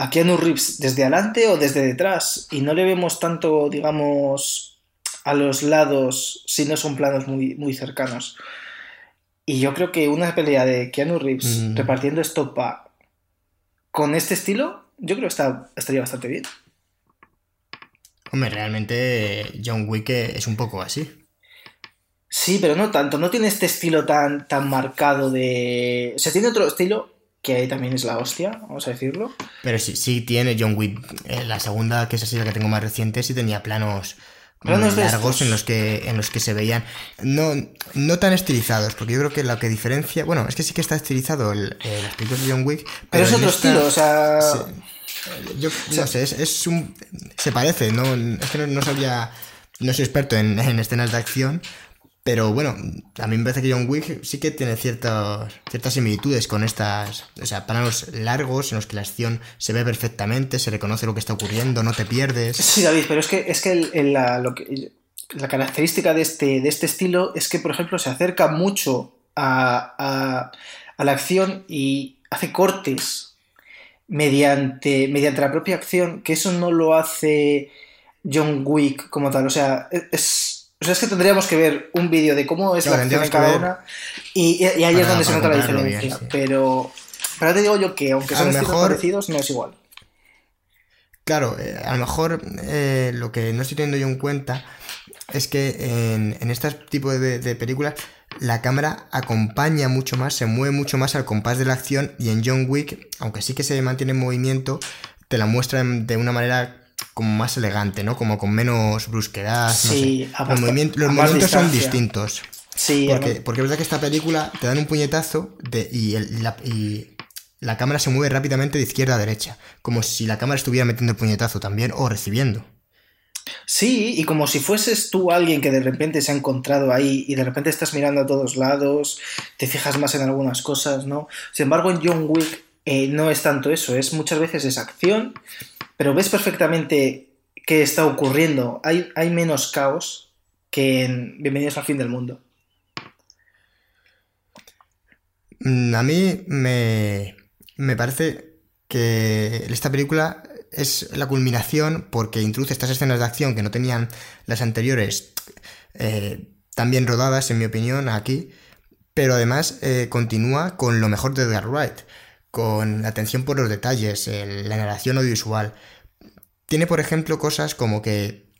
a Keanu Reeves desde adelante o desde detrás y no le vemos tanto, digamos, a los lados si no son planos muy, muy cercanos. Y yo creo que una pelea de Keanu Reeves Mm. repartiendo estopa con este estilo, yo creo que está, estaría bastante bien. Hombre, realmente John Wick es un poco así. Sí, pero no tanto, no tiene este estilo tan, tan marcado de... O sea, tiene otro estilo que también es la hostia, vamos a decirlo. Pero sí, sí tiene John Wick. eh, la segunda, que es así la que tengo más reciente, sí tenía planos, Planos largos en los que en los que se veían no, no tan estilizados, porque yo creo que lo que diferencia, bueno, es que sí que está estilizado el, eh, las películas de John Wick, Pero es en otro esta- estilo, o sea... Yo no sé, es, es un se parece, no es que no, no sabía no soy experto en, en escenas de acción, pero bueno, a mí me parece que John Wick sí que tiene ciertas, ciertas similitudes con estas, o sea, planos largos en los que la acción se ve perfectamente, se reconoce lo que está ocurriendo, no te pierdes. Sí, David, pero es que, es que la característica de este, de este estilo es que, por ejemplo, se acerca mucho a, a- a la acción y hace cortes mediante, mediante la propia acción, que eso no lo hace John Wick como tal. O sea, es, o sea, es que tendríamos que ver un vídeo de cómo es Claro, la acción en cada una y, y ahí es donde se nota la bien, diferencia. sí. Pero, pero te digo yo que, aunque son lo estilos mejor- parecidos, no es igual. Claro, eh, a lo mejor eh, lo que no estoy teniendo yo en cuenta es que en, en este tipo de, de películas la cámara acompaña mucho más, se mueve mucho más al compás de la acción y en John Wick, aunque sí que se mantiene en movimiento, te la muestran de una manera como más elegante, ¿no? Como con menos brusquedad. no Sí, sé. a Los, movimientos- los son distintos. Sí, Porque, porque es verdad que esta película te dan un puñetazo de- y, el- la, y la cámara se mueve rápidamente de izquierda a derecha, como si la cámara estuviera metiendo el puñetazo también o recibiendo. Sí, y como si fueses tú alguien que de repente se ha encontrado ahí y de repente estás mirando a todos lados, te fijas más en algunas cosas, ¿no? Sin embargo, en John Wick eh, no es tanto eso, es muchas veces es acción, pero ves perfectamente qué está ocurriendo. Hay, menos caos que en Bienvenidos al fin del mundo. Mm, A mí me, me parece que esta película es la culminación porque introduce estas escenas de acción que no tenían las anteriores eh, tan bien rodadas, en mi opinión, aquí, pero además eh, continúa con lo mejor de Edgar Wright, con atención por los detalles, la narración audiovisual. Tiene, por ejemplo, cosas como que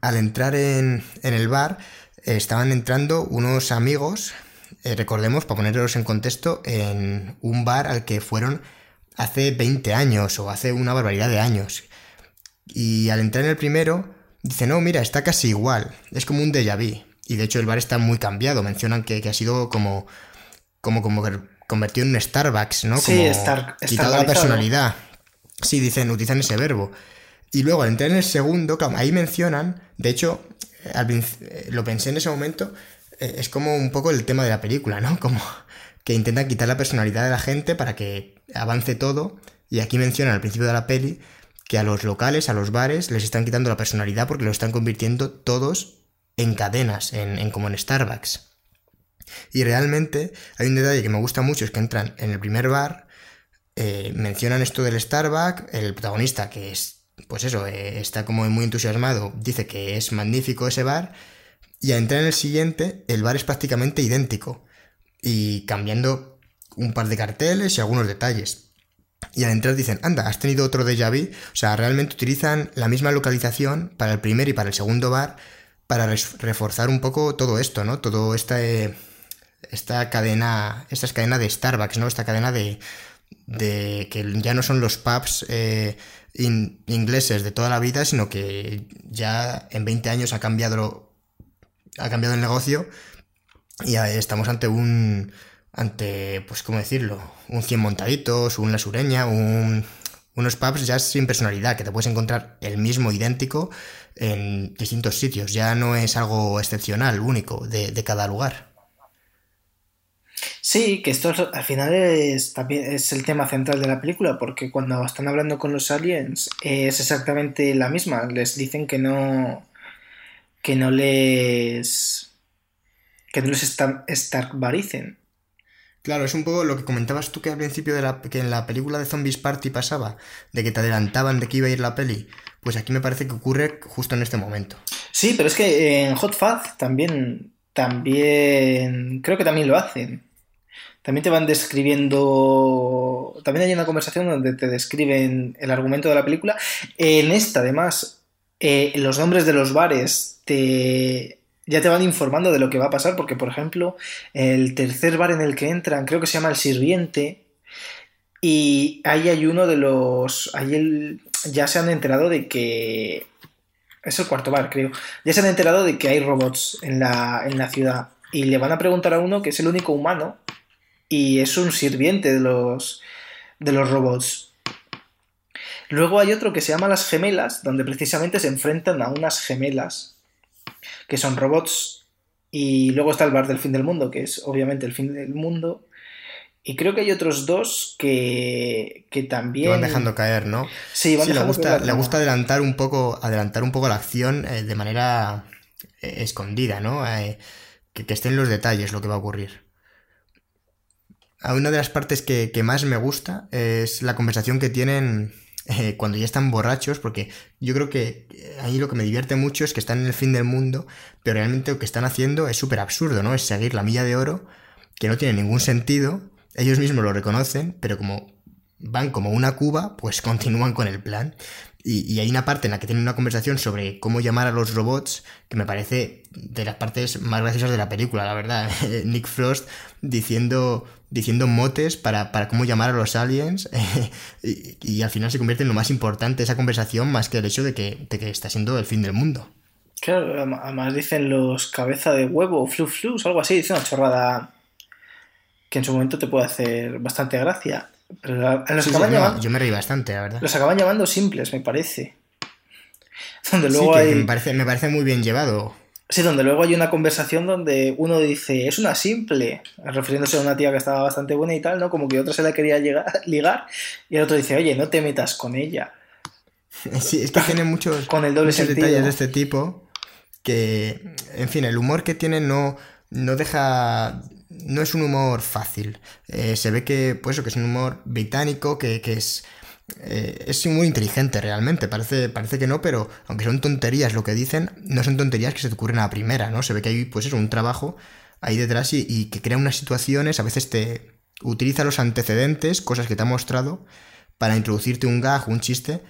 al entrar en, el bar estaban entrando unos amigos, eh, recordemos, para ponerlos en contexto, en un bar al que fueron hace 20 años o hace una barbaridad de años. Y al entrar en el primero, dice, no, mira, está casi igual, es como un déjà vu. Y de hecho el bar está muy cambiado, mencionan que, ha sido como, como, como convertido en un Starbucks, ¿no? Sí, como quitado la personalidad. Sí, dicen, utilizan ese verbo. Y luego al entrar en el segundo, ahí mencionan, de hecho, eh, lo pensé en ese momento, eh, es como un poco el tema de la película, ¿no? Como que intentan quitar la personalidad de la gente para que avance todo. Y aquí mencionan al principio de la peli que a los locales, a los bares, les están quitando la personalidad porque lo están convirtiendo todos en cadenas, en, como en Starbucks. Y realmente hay un detalle que me gusta mucho, es que entran en el primer bar, eh, mencionan esto del Starbucks, el protagonista que es, pues eso, eh, está como muy entusiasmado, dice que es magnífico ese bar, y al entrar en el siguiente, el bar es prácticamente idéntico y cambiando un par de carteles y algunos detalles. Y al entrar dicen, anda, has tenido otro déjà vu. O sea, realmente utilizan la misma localización para el primer y para el segundo bar para reforzar un poco todo esto, ¿no? Todo esta, esta cadena, esta cadena de Starbucks, ¿no? Esta cadena de, de que ya no son los pubs eh, ingleses de toda la vida, sino que ya en 20 años ha cambiado, ha cambiado el negocio y estamos ante un. ante, pues, ¿cómo decirlo? Un 100 montaditos, un La Sureña, un, unos pubs ya sin personalidad, que te puedes encontrar el mismo idéntico en distintos sitios. Ya no es algo excepcional, único, de, cada lugar. Sí, que esto al final es, también es el tema central de la película, porque cuando están hablando con los aliens es exactamente la misma. Les dicen que no. que no les que no les Starkvaricen. Claro, es un poco lo que comentabas tú que al principio de la, que en la película de Zombies Party pasaba, de que te adelantaban de que iba a ir la peli. Pues aquí me parece que ocurre justo en este momento. Sí, pero es que en Hot Fuzz también, también, creo que también lo hacen. También te van describiendo, también hay una conversación donde te describen el argumento de la película. En esta, además, eh, los nombres de los bares te ya te van informando de lo que va a pasar, porque por ejemplo, el tercer bar en el que entran, creo que se llama El Sirviente, y ahí hay uno de los... Ahí ya se han enterado de que... Es el cuarto bar, creo. Ya se han enterado de que hay robots en la, en la ciudad. Y le van a preguntar a uno que es el único humano y es un sirviente de los, de los robots. Luego hay otro que se llama Las Gemelas, donde precisamente se enfrentan a unas gemelas que son robots. Y luego está el bar del fin del mundo, que es obviamente el fin del mundo. Y creo que hay otros dos que, que también. van dejando caer, ¿no? Sí, van le gusta, le gusta adelantar un poco, adelantar un poco la acción eh, de manera eh, escondida, ¿no? Eh, que, que estén los detalles lo que va a ocurrir. Una de las partes que, que, más me gusta es la conversación que tienen cuando ya están borrachos, porque yo creo que ahí lo que me divierte mucho es que están en el fin del mundo, pero realmente lo que están haciendo es súper absurdo, ¿no? Es seguir la milla de oro, que no tiene ningún sentido, ellos mismos lo reconocen, pero como van como una cuba, pues continúan con el plan. Y, hay una parte en la que tienen una conversación sobre cómo llamar a los robots que me parece de las partes más graciosas de la película, la verdad. Nick Frost diciendo, diciendo motes para, cómo llamar a los aliens y, al final se convierte en lo más importante esa conversación más que el hecho de que, está siendo el fin del mundo. Claro, además dicen los cabeza de huevo, flu flus, algo así, dice una chorrada que en su momento te puede hacer bastante gracia. Pero los yo me reí bastante, la verdad. Los acaban llamando simples, me parece. Donde luego hay... me, parece, me parece muy bien llevado. Sí, donde luego hay una conversación donde uno dice, es una simple, refiriéndose a una tía que estaba bastante buena y tal, ¿no? Como que otra se la quería llegar, ligar, y el otro dice, oye, no te metas con ella. Sí, es que tiene muchos, con el doble detalles de este tipo que, en fin, el humor que tiene no, no deja no es un humor fácil. Eh, se ve que, pues, que es un humor británico, que, que es, eh, es muy inteligente realmente. Parece, parece que no, pero aunque son tonterías lo que dicen, no son tonterías que se te ocurren a primera, ¿no? Se ve que hay, pues un trabajo ahí detrás y, que crea unas situaciones, a veces te utiliza los antecedentes, cosas que te ha mostrado, para introducirte un gag, un chiste,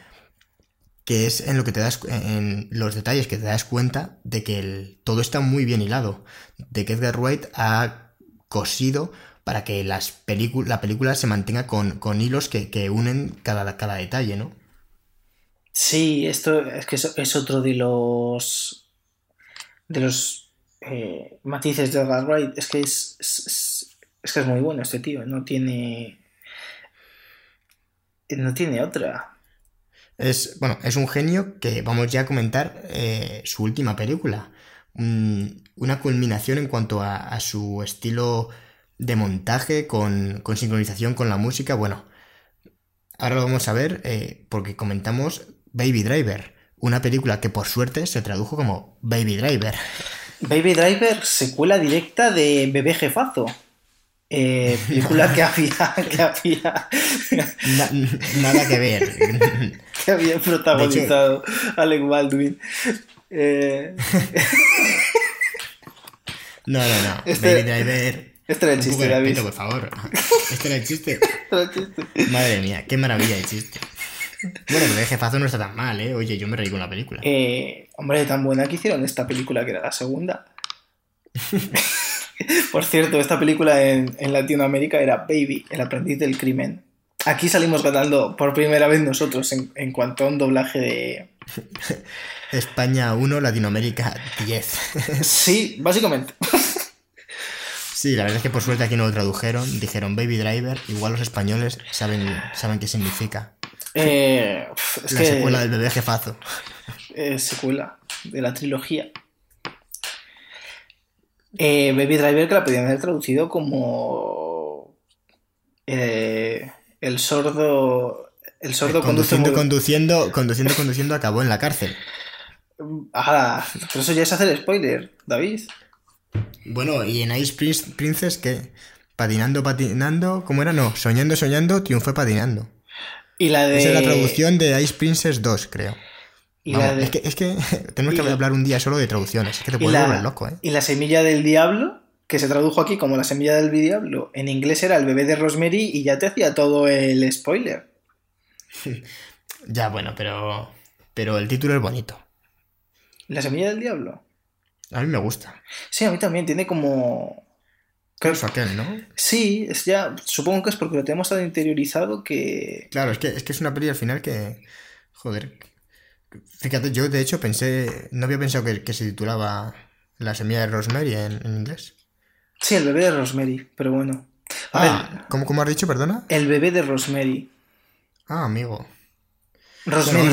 que es en lo que te das, en los detalles que te das cuenta de que todo está muy bien hilado, de que Edgar Wright ha cosido para que las la película se mantenga con, hilos que, unen cada, cada detalle, ¿no? Sí, esto es que es, otro de los de los eh, matices de Edgar Wright. Es que es, es, que es muy bueno este tío. No tiene no tiene otra. Es, bueno, es un genio que vamos ya a comentar eh, su última película. Una culminación en cuanto a, su estilo de montaje con, sincronización con la música. Bueno, ahora lo vamos a ver eh, porque comentamos Baby Driver, una película que por suerte se tradujo como Baby Driver. Baby Driver, secuela directa de Bebé Jefazo. Eh, película que había, que había... nada que ver. que había protagonizado Alec Baldwin. Eh... no, no, no. Este, Baby Driver. Este era el chiste, David. por favor. Este era el chiste. Madre mía, qué maravilla el chiste. Bueno, el jefazo no está tan mal, ¿eh? Oye, yo me reí con la película. Eh, hombre, tan buena que hicieron esta película que era la segunda. Por cierto, esta película en, Latinoamérica era Baby, el aprendiz del crimen. Aquí salimos ganando por primera vez nosotros en, cuanto a un doblaje de... España 1, Latinoamérica 10. sí, básicamente. Sí, la verdad es que por suerte aquí no lo tradujeron, dijeron Baby Driver, igual los españoles saben, saben qué significa. Eh, la secuela del bebé jefazo. Eh, secuela de la trilogía. Eh, Baby Driver que la podían haber traducido como el sordo el sordo conduciendo conduciendo conduciendo conduciendo acabó en la cárcel ah pero eso ya es hacer spoiler David bueno y en Ice Princess que patinando patinando cómo era no soñando soñando triunfé patinando y la de esa es la traducción de Ice Princess 2 creo es, que, es que tenemos que hablar un día solo de traducciones. Es que te puedes volver loco, ¿eh? Y la semilla del diablo, que se tradujo aquí como la semilla del diablo, en inglés era el bebé de Rosemary y ya te hacía todo el spoiler. ya, bueno, pero. Pero el título es bonito. ¿La semilla del diablo? A mí me gusta. Sí, a mí también. Tiene como. Creo que aquel, ¿no? Sí, es ya. Supongo que es porque lo tenemos tan interiorizado que. Claro, es que es, que es una peli al final que. Joder, Fíjate, yo de hecho pensé, no había pensado que, se titulaba La semilla de Rosemary en, inglés. Sí, el bebé de Rosemary, pero bueno. ah, ¿cómo, has dicho, perdona? El bebé de Rosemary. Ah, amigo. Rosemary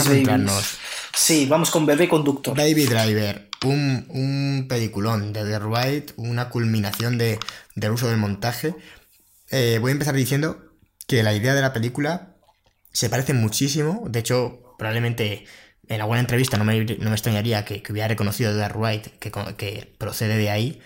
Sí, vamos con Bebé Conductor. Baby Driver, un, un peliculón de The Wright, una culminación de, del uso del montaje. Eh, voy a empezar diciendo que la idea de la película se parece muchísimo, de hecho, probablemente en alguna entrevista no me, extrañaría que, hubiera reconocido Edgar Wright, que, que, procede de ahí,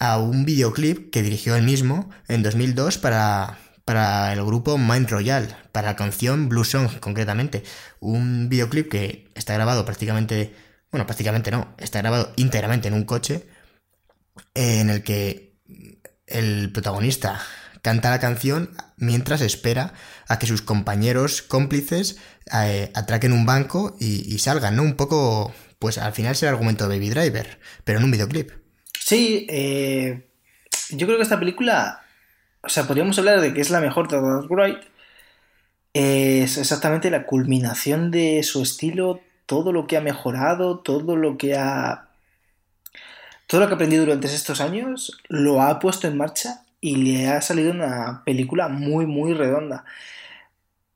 a un videoclip que dirigió él mismo en 2002 para, para el grupo Mind Royal, para la canción Blue Song concretamente. Un videoclip que está grabado prácticamente, bueno, prácticamente no, está grabado íntegramente en un coche en el que el protagonista canta la canción mientras espera a que sus compañeros cómplices eh, atraquen un banco y, salgan, ¿no? Un poco, pues al final es el argumento de Baby Driver, pero en un videoclip. Sí, eh, yo creo que esta película, o sea, podríamos hablar de que es la mejor de Dark Wright. Es exactamente la culminación de su estilo, todo lo que ha mejorado, todo lo que ha todo lo que ha aprendido durante estos años lo ha puesto en marcha y le ha salido una película muy, muy redonda.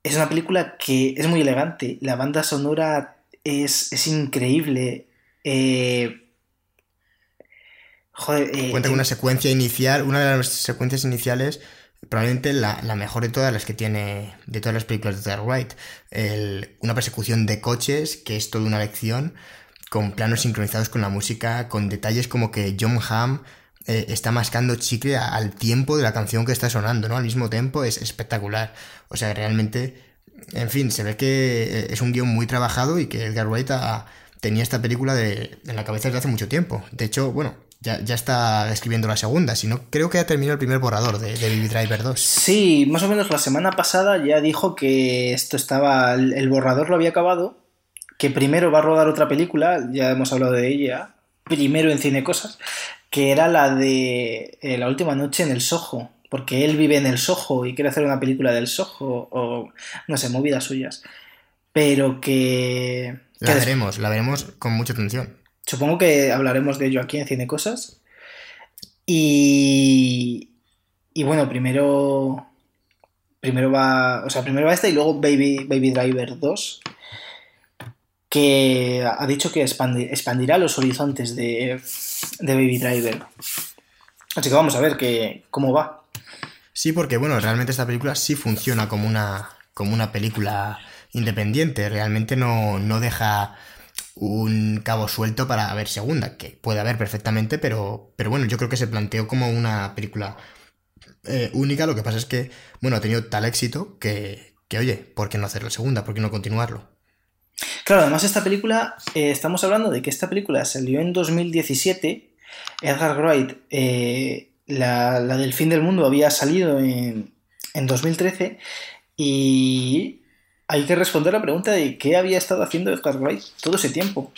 Es una película que es muy elegante, la banda sonora es, increíble. Eh, joder, eh, Cuenta con una secuencia inicial, una de las secuencias iniciales, probablemente la, mejor de todas las que tiene, de todas las películas de Dark White. una persecución de coches, que es toda una lección, con planos sincronizados con la música, con detalles como que John Hamm eh, está mascando chicle al tiempo de la canción que está sonando, ¿no? Al mismo tiempo es espectacular. O sea, realmente, en fin, se ve que eh, es un guion muy trabajado y que Edgar Wright tenía esta película de, en la cabeza desde hace mucho tiempo. De hecho, bueno, ya, está escribiendo la segunda, si no, creo que ha terminado el primer borrador de, de Baby Driver 2. Sí, más o menos la semana pasada ya dijo que esto estaba, el borrador lo había acabado, que primero va a rodar otra película, ya hemos hablado de ella, primero en Cine Cosas, que era la de eh, La última noche en el Soho, porque él vive en el Soho y quiere hacer una película del Soho, o no sé, movidas suyas. Pero que... La veremos, la veremos con mucha atención. Supongo que hablaremos de ello aquí en Cine Cosas. Y, y bueno, primero, primero va, o sea, primero va esta y luego Baby, Baby Driver 2, que ha dicho que expandirá los horizontes de, de, Baby Driver. Así que vamos a ver que, cómo va. Sí, porque bueno, realmente esta película sí funciona como una, como una película independiente, realmente no, no deja un cabo suelto para ver segunda, que puede haber perfectamente, pero, pero bueno, yo creo que se planteó como una película eh, única, lo que pasa es que, bueno, ha tenido tal éxito que, que, oye, ¿por qué no hacer la segunda? ¿Por qué no continuarlo? Claro, además esta película, eh, estamos hablando de que esta película salió en 2017, Edgar Wright, eh, la, la, del fin del mundo había salido en, en 2013 y hay que responder la pregunta de qué había estado haciendo Edgar Wright todo ese tiempo.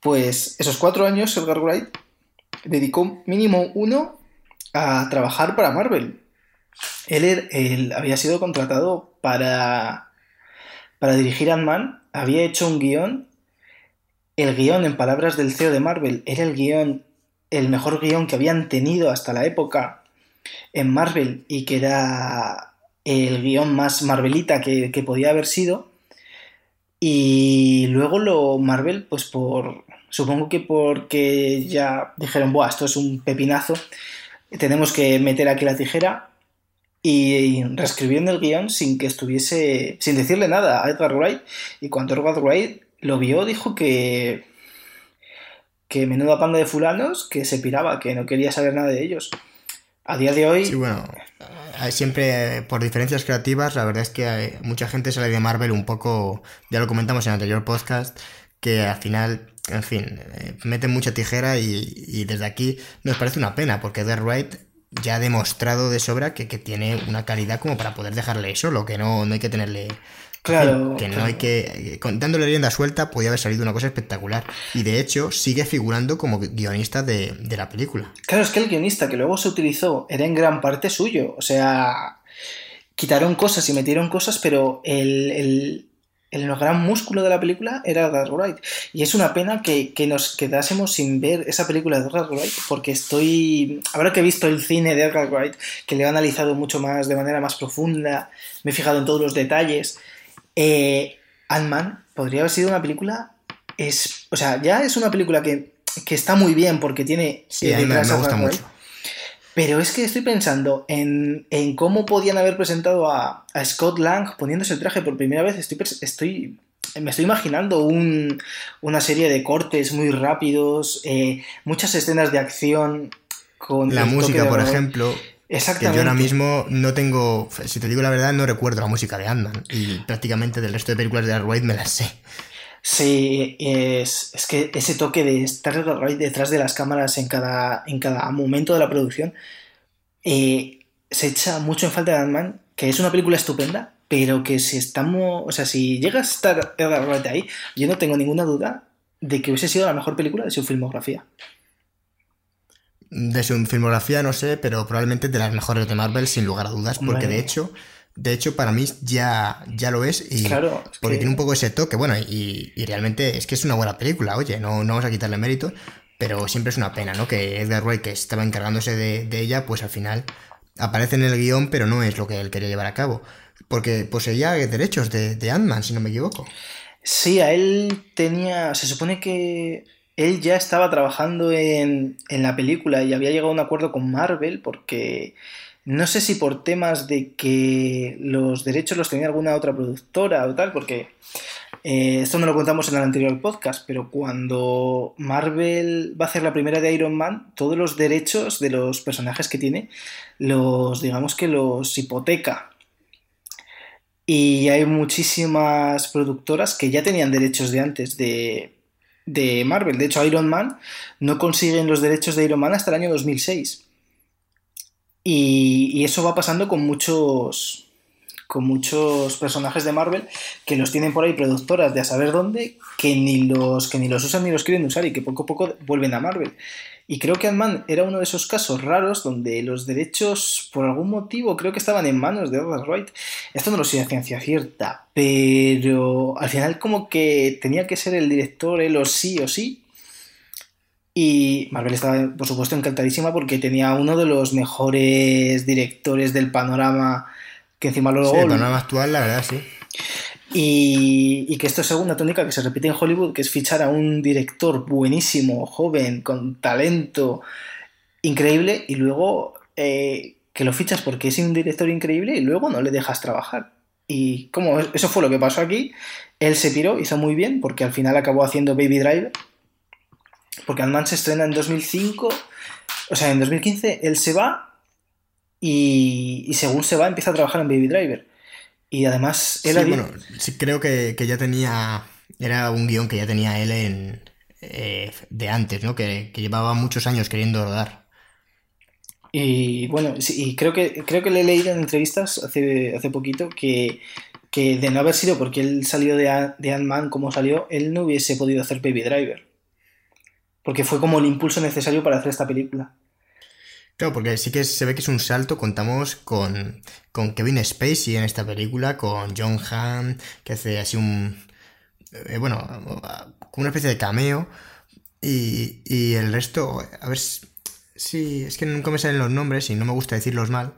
Pues esos cuatro años Edgar Wright dedicó mínimo uno a trabajar para Marvel. Él, él había sido contratado para, para dirigir Ant-Man, había hecho un guion. El guion, en palabras del CEO de Marvel, era el guion, el mejor guion que habían tenido hasta la época en Marvel y que era el guion más Marvelita que, podía haber sido. Y luego lo Marvel, pues por. Supongo que porque ya dijeron, Buah, esto es un pepinazo. Tenemos que meter aquí la tijera. Y reescribiendo el guion sin que estuviese. sin decirle nada a Edgar Wright. Y cuando Edgar Wright lo vio, dijo que. que menuda panda de fulanos, que se piraba, que no quería saber nada de ellos. A día de hoy. Sí, bueno, siempre por diferencias creativas, la verdad es que mucha gente sale de Marvel un poco, ya lo comentamos en el anterior podcast, que al final, en fin, eh, meten mucha tijera y, desde aquí nos parece una pena, porque The Wright ya ha demostrado de sobra que, que, tiene una calidad como para poder dejarle solo, que no, no hay que tenerle Claro. Que no hay que. Dándole rienda suelta, podía haber salido una cosa espectacular. Y de hecho, sigue figurando como guionista de, la película. Claro, es que el guionista que luego se utilizó era en gran parte suyo. O sea. Quitaron cosas y metieron cosas, pero el, gran músculo de la película era Edgar Wright. Y es una pena que, nos quedásemos sin ver esa película de Edgar Wright, porque estoy. Ahora que he visto el cine de Edgar Wright, que le he analizado mucho más, de manera más profunda, me he fijado en todos los detalles. Eh, Ant-Man podría haber sido una película. Es, o sea, ya es una película que, está muy bien porque tiene. Sí, me, gusta mucho. Pero es que estoy pensando en, cómo podían haber presentado a, Scott Lang poniéndose el traje por primera vez. Estoy, estoy me estoy imaginando una serie de cortes muy rápidos, eh, muchas escenas de acción con... La música, por ejemplo, Exactamente. Que yo ahora mismo no tengo, si te digo la verdad, no recuerdo la música de Ant-Man y prácticamente del resto de películas de Wright me las sé. Sí, es, que ese toque de estar detrás de las cámaras en cada, en cada momento de la producción eh, se echa mucho en falta de Ant-Man, que es una película estupenda, pero que si estamos, o sea, si llega a estar Edgar Wright ahí, yo no tengo ninguna duda de que hubiese sido la mejor película de su filmografía de su filmografía no sé, pero probablemente de las mejores de Marvel sin lugar a dudas, porque de hecho, de hecho para mí ya, ya lo es y claro, porque tiene un poco ese toque, bueno, y, realmente es que es una buena película, oye, no, no vamos a quitarle mérito, pero siempre es una pena, ¿no? Que Edgar Wright, que estaba encargándose de, ella, pues al final aparece en el guion, pero no es lo que él quería llevar a cabo, porque poseía derechos de, de Ant-Man, si no me equivoco. Sí, a él tenía, se supone que él ya estaba trabajando en, la película y había llegado a un acuerdo con Marvel porque no sé si por temas de que los derechos los tenía alguna otra productora o tal, porque Eh, esto no lo contamos en el anterior podcast, pero cuando Marvel va a hacer la primera de Iron Man, todos los derechos de los personajes que tiene, los, digamos que los hipoteca. Y hay muchísimas productoras que ya tenían derechos de antes de, de Marvel. De hecho, Iron Man no consiguen los derechos de Iron Man hasta el año 2006. Y, y eso va pasando con muchos, con muchos personajes de Marvel que los tienen por ahí productoras de a saber dónde, que ni los, que ni los usan ni los quieren usar y que poco a poco vuelven a Marvel. Y creo que Ant-Man era uno de esos casos raros donde los derechos, por algún motivo, creo que estaban en manos de Edward Wright. Esto no lo sé a ciencia cierta, pero al final como que tenía que ser el director él o sí o sí. Y Marvel estaba, por supuesto, encantadísima porque tenía uno de los mejores directores del panorama que encima luego... Sí, el panorama actual, la verdad, sí. Y, y, que esto es una tónica que se repite en Hollywood, que es fichar a un director buenísimo, joven, con talento increíble, y luego eh, que lo fichas porque es un director increíble y luego no le dejas trabajar. Y como eso fue lo que pasó aquí, él se piró, hizo muy bien, porque al final acabó haciendo Baby Driver, porque Ant-Man se estrena en 2005, o sea, en 2015 él se va y según se va empieza a trabajar en Baby Driver. Y además, él sí, bueno, sí, creo que, que, ya tenía. Era un guion que ya tenía él en, eh, de antes, ¿no? Que, que, llevaba muchos años queriendo rodar. Y bueno, sí, y creo que, creo que le he leído en entrevistas hace, hace poquito que, que de no haber sido porque él salió de, de Ant-Man como salió, él no hubiese podido hacer Baby Driver. Porque fue como el impulso necesario para hacer esta película. Claro, porque sí que se ve que es un salto. Contamos con, con Kevin Spacey en esta película, con John Hamm, que hace así un. Eh, bueno, como una especie de cameo. Y, y, el resto, a ver si. Es que nunca me salen los nombres y no me gusta decirlos mal.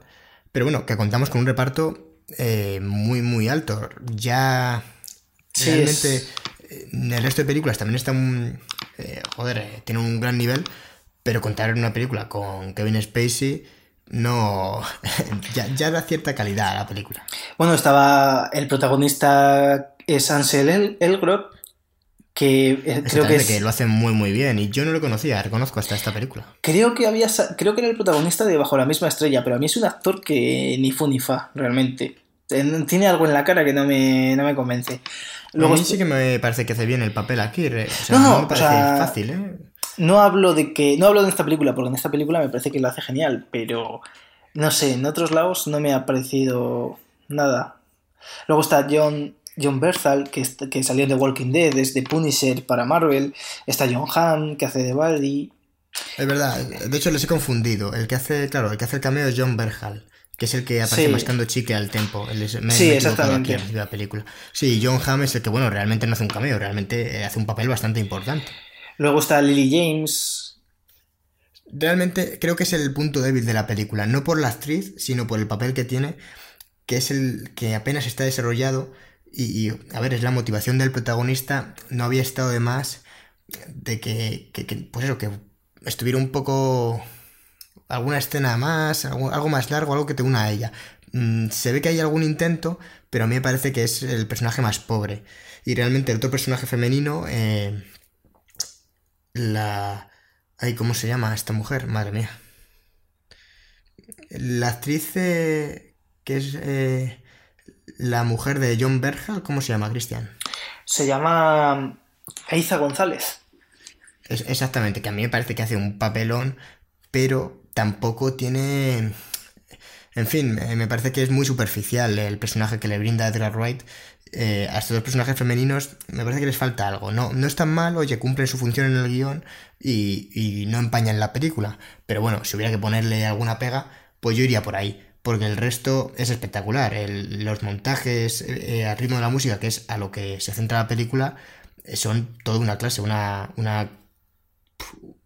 Pero bueno, que contamos con un reparto eh, muy, muy alto. Ya. Sí, realmente. Es... En el resto de películas también está un. Eh, joder, tiene un gran nivel. Pero contar una película con Kevin Spacey no. ya, ya, da cierta calidad a la película. Bueno, estaba. El protagonista es Ansel El que creo que, es... que lo hace muy muy bien y yo no lo conocía, reconozco hasta esta película. Creo que había creo que era el protagonista de Bajo la misma estrella, pero a mí es un actor que ni fu ni fa, realmente. Tiene algo en la cara que no me, no me convence. Luego, a mí sí que me parece que hace bien el papel aquí. O sea, no, no, no me parece o sea, fácil, ¿eh? No hablo de que. No hablo de esta película, porque en esta película me parece que lo hace genial, pero. No sé, en otros lados no me ha parecido nada. Luego está John, John Berthal, que, que salió de Walking Dead, es de Punisher para Marvel. Está John Hamm, que hace de Baldi. Es verdad, de hecho les he confundido. El que hace, claro, el que hace el cameo es John Berthal, que es el que aparece Sí. mascando chicle al tempo. El- me- Sí, me exactamente. aquí la película. Sí, John Hamm es el que, bueno, realmente no hace un cameo, realmente eh, hace un papel bastante importante. Luego está Lily James. Realmente creo que es el punto débil de la película, no por la actriz, sino por el papel que tiene, que es el que apenas está desarrollado y, a ver, es la motivación del protagonista, no había estado de más de que, que- que, pues eso, que estuviera un poco alguna escena más, algo, algo más largo, algo que te una a ella. Mm, se ve que hay algún intento, pero a mí me parece que es el personaje más pobre. Y realmente el otro personaje femenino, eh, la... Ay, ¿cómo se llama esta mujer? Madre mía. La actriz eh, que es eh, la mujer de John Berhal, ¿cómo se llama, Cristian? Se llama Aiza González. Es, exactamente, que a mí me parece que hace un papelón, pero tampoco tiene... En fin, me me parece que es muy superficial el personaje que le brinda Edgar Wright. Eh, a estos dos personajes femeninos me parece que les falta algo. No, no es tan mal, oye, cumplen su función en el guion y, no empañan la película. Pero bueno, si hubiera que ponerle alguna pega, pues yo iría por ahí. Porque el resto es espectacular. Los montajes eh, eh, al ritmo de la música, que es a lo que se centra la película, eh, son toda una clase, una, una,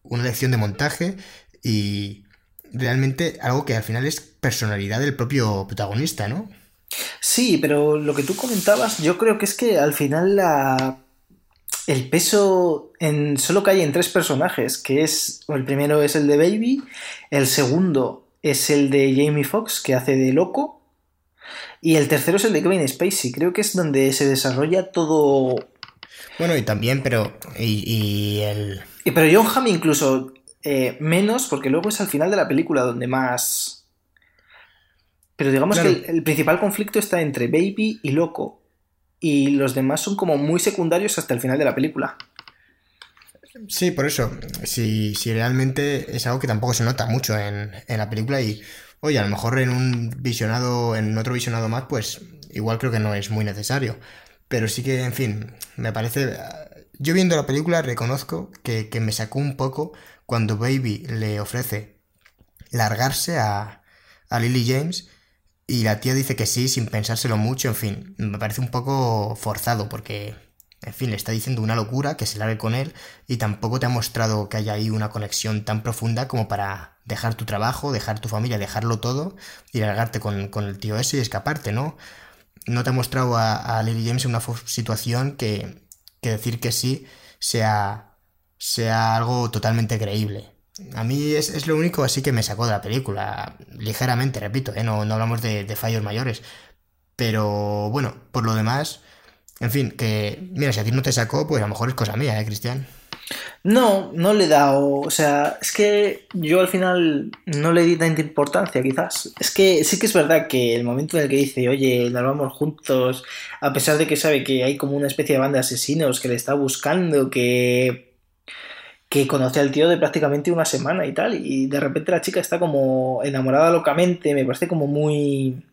una lección de montaje y realmente algo que al final es personalidad del propio protagonista, ¿no? Sí, pero lo que tú comentabas, yo creo que es que al final la... el peso en... solo cae en tres personajes, que es, el primero es el de Baby, el segundo es el de Jamie Foxx, que hace de loco, Y el tercero es el de Kevin Spacey, creo que es donde se desarrolla todo... Bueno, y también, pero... Y, el... Y, pero John Hamm incluso eh, menos, porque luego es al final de la película donde más... Pero digamos que el, principal conflicto está entre Baby y Loco. Y los demás son como muy secundarios hasta el final de la película. Sí, por eso. Si, si realmente es algo que tampoco se nota mucho en, en la película y Oye, a lo mejor en un visionado, en otro visionado más, pues igual creo que no es muy necesario. Pero sí que, en fin, me parece... Yo viendo la película reconozco que, me sacó un poco cuando Baby le ofrece largarse a, a Lily James y la tía dice que sí sin pensárselo mucho, en fin, me parece un poco forzado porque en fin, le está diciendo una locura que se largue con él y tampoco te ha mostrado que haya ahí una conexión tan profunda como para dejar tu trabajo, dejar tu familia, dejarlo todo y largarte con, el tío ese y escaparte, ¿no? No te ha mostrado a, Lily James en una situación que, decir que sí sea, sea algo totalmente creíble. A mí es, lo único así que me sacó de la película, ligeramente, repito, ¿eh? no, no hablamos de, de fallos mayores. Pero bueno, por lo demás en fin, que mira, si a ti no te sacó, pues a lo mejor es cosa mía, ¿eh, Cristian? No, no le he dado. O sea, es que yo al final no le di tanta importancia, quizás. Es que sí que es verdad que el momento en el que dice, oye, nos vamos juntos, a pesar de que sabe que hay como una especie de banda de asesinos que le está buscando, que. Que conoce al tío de prácticamente una semana y tal, y de repente la chica está como enamorada locamente, me parece como muy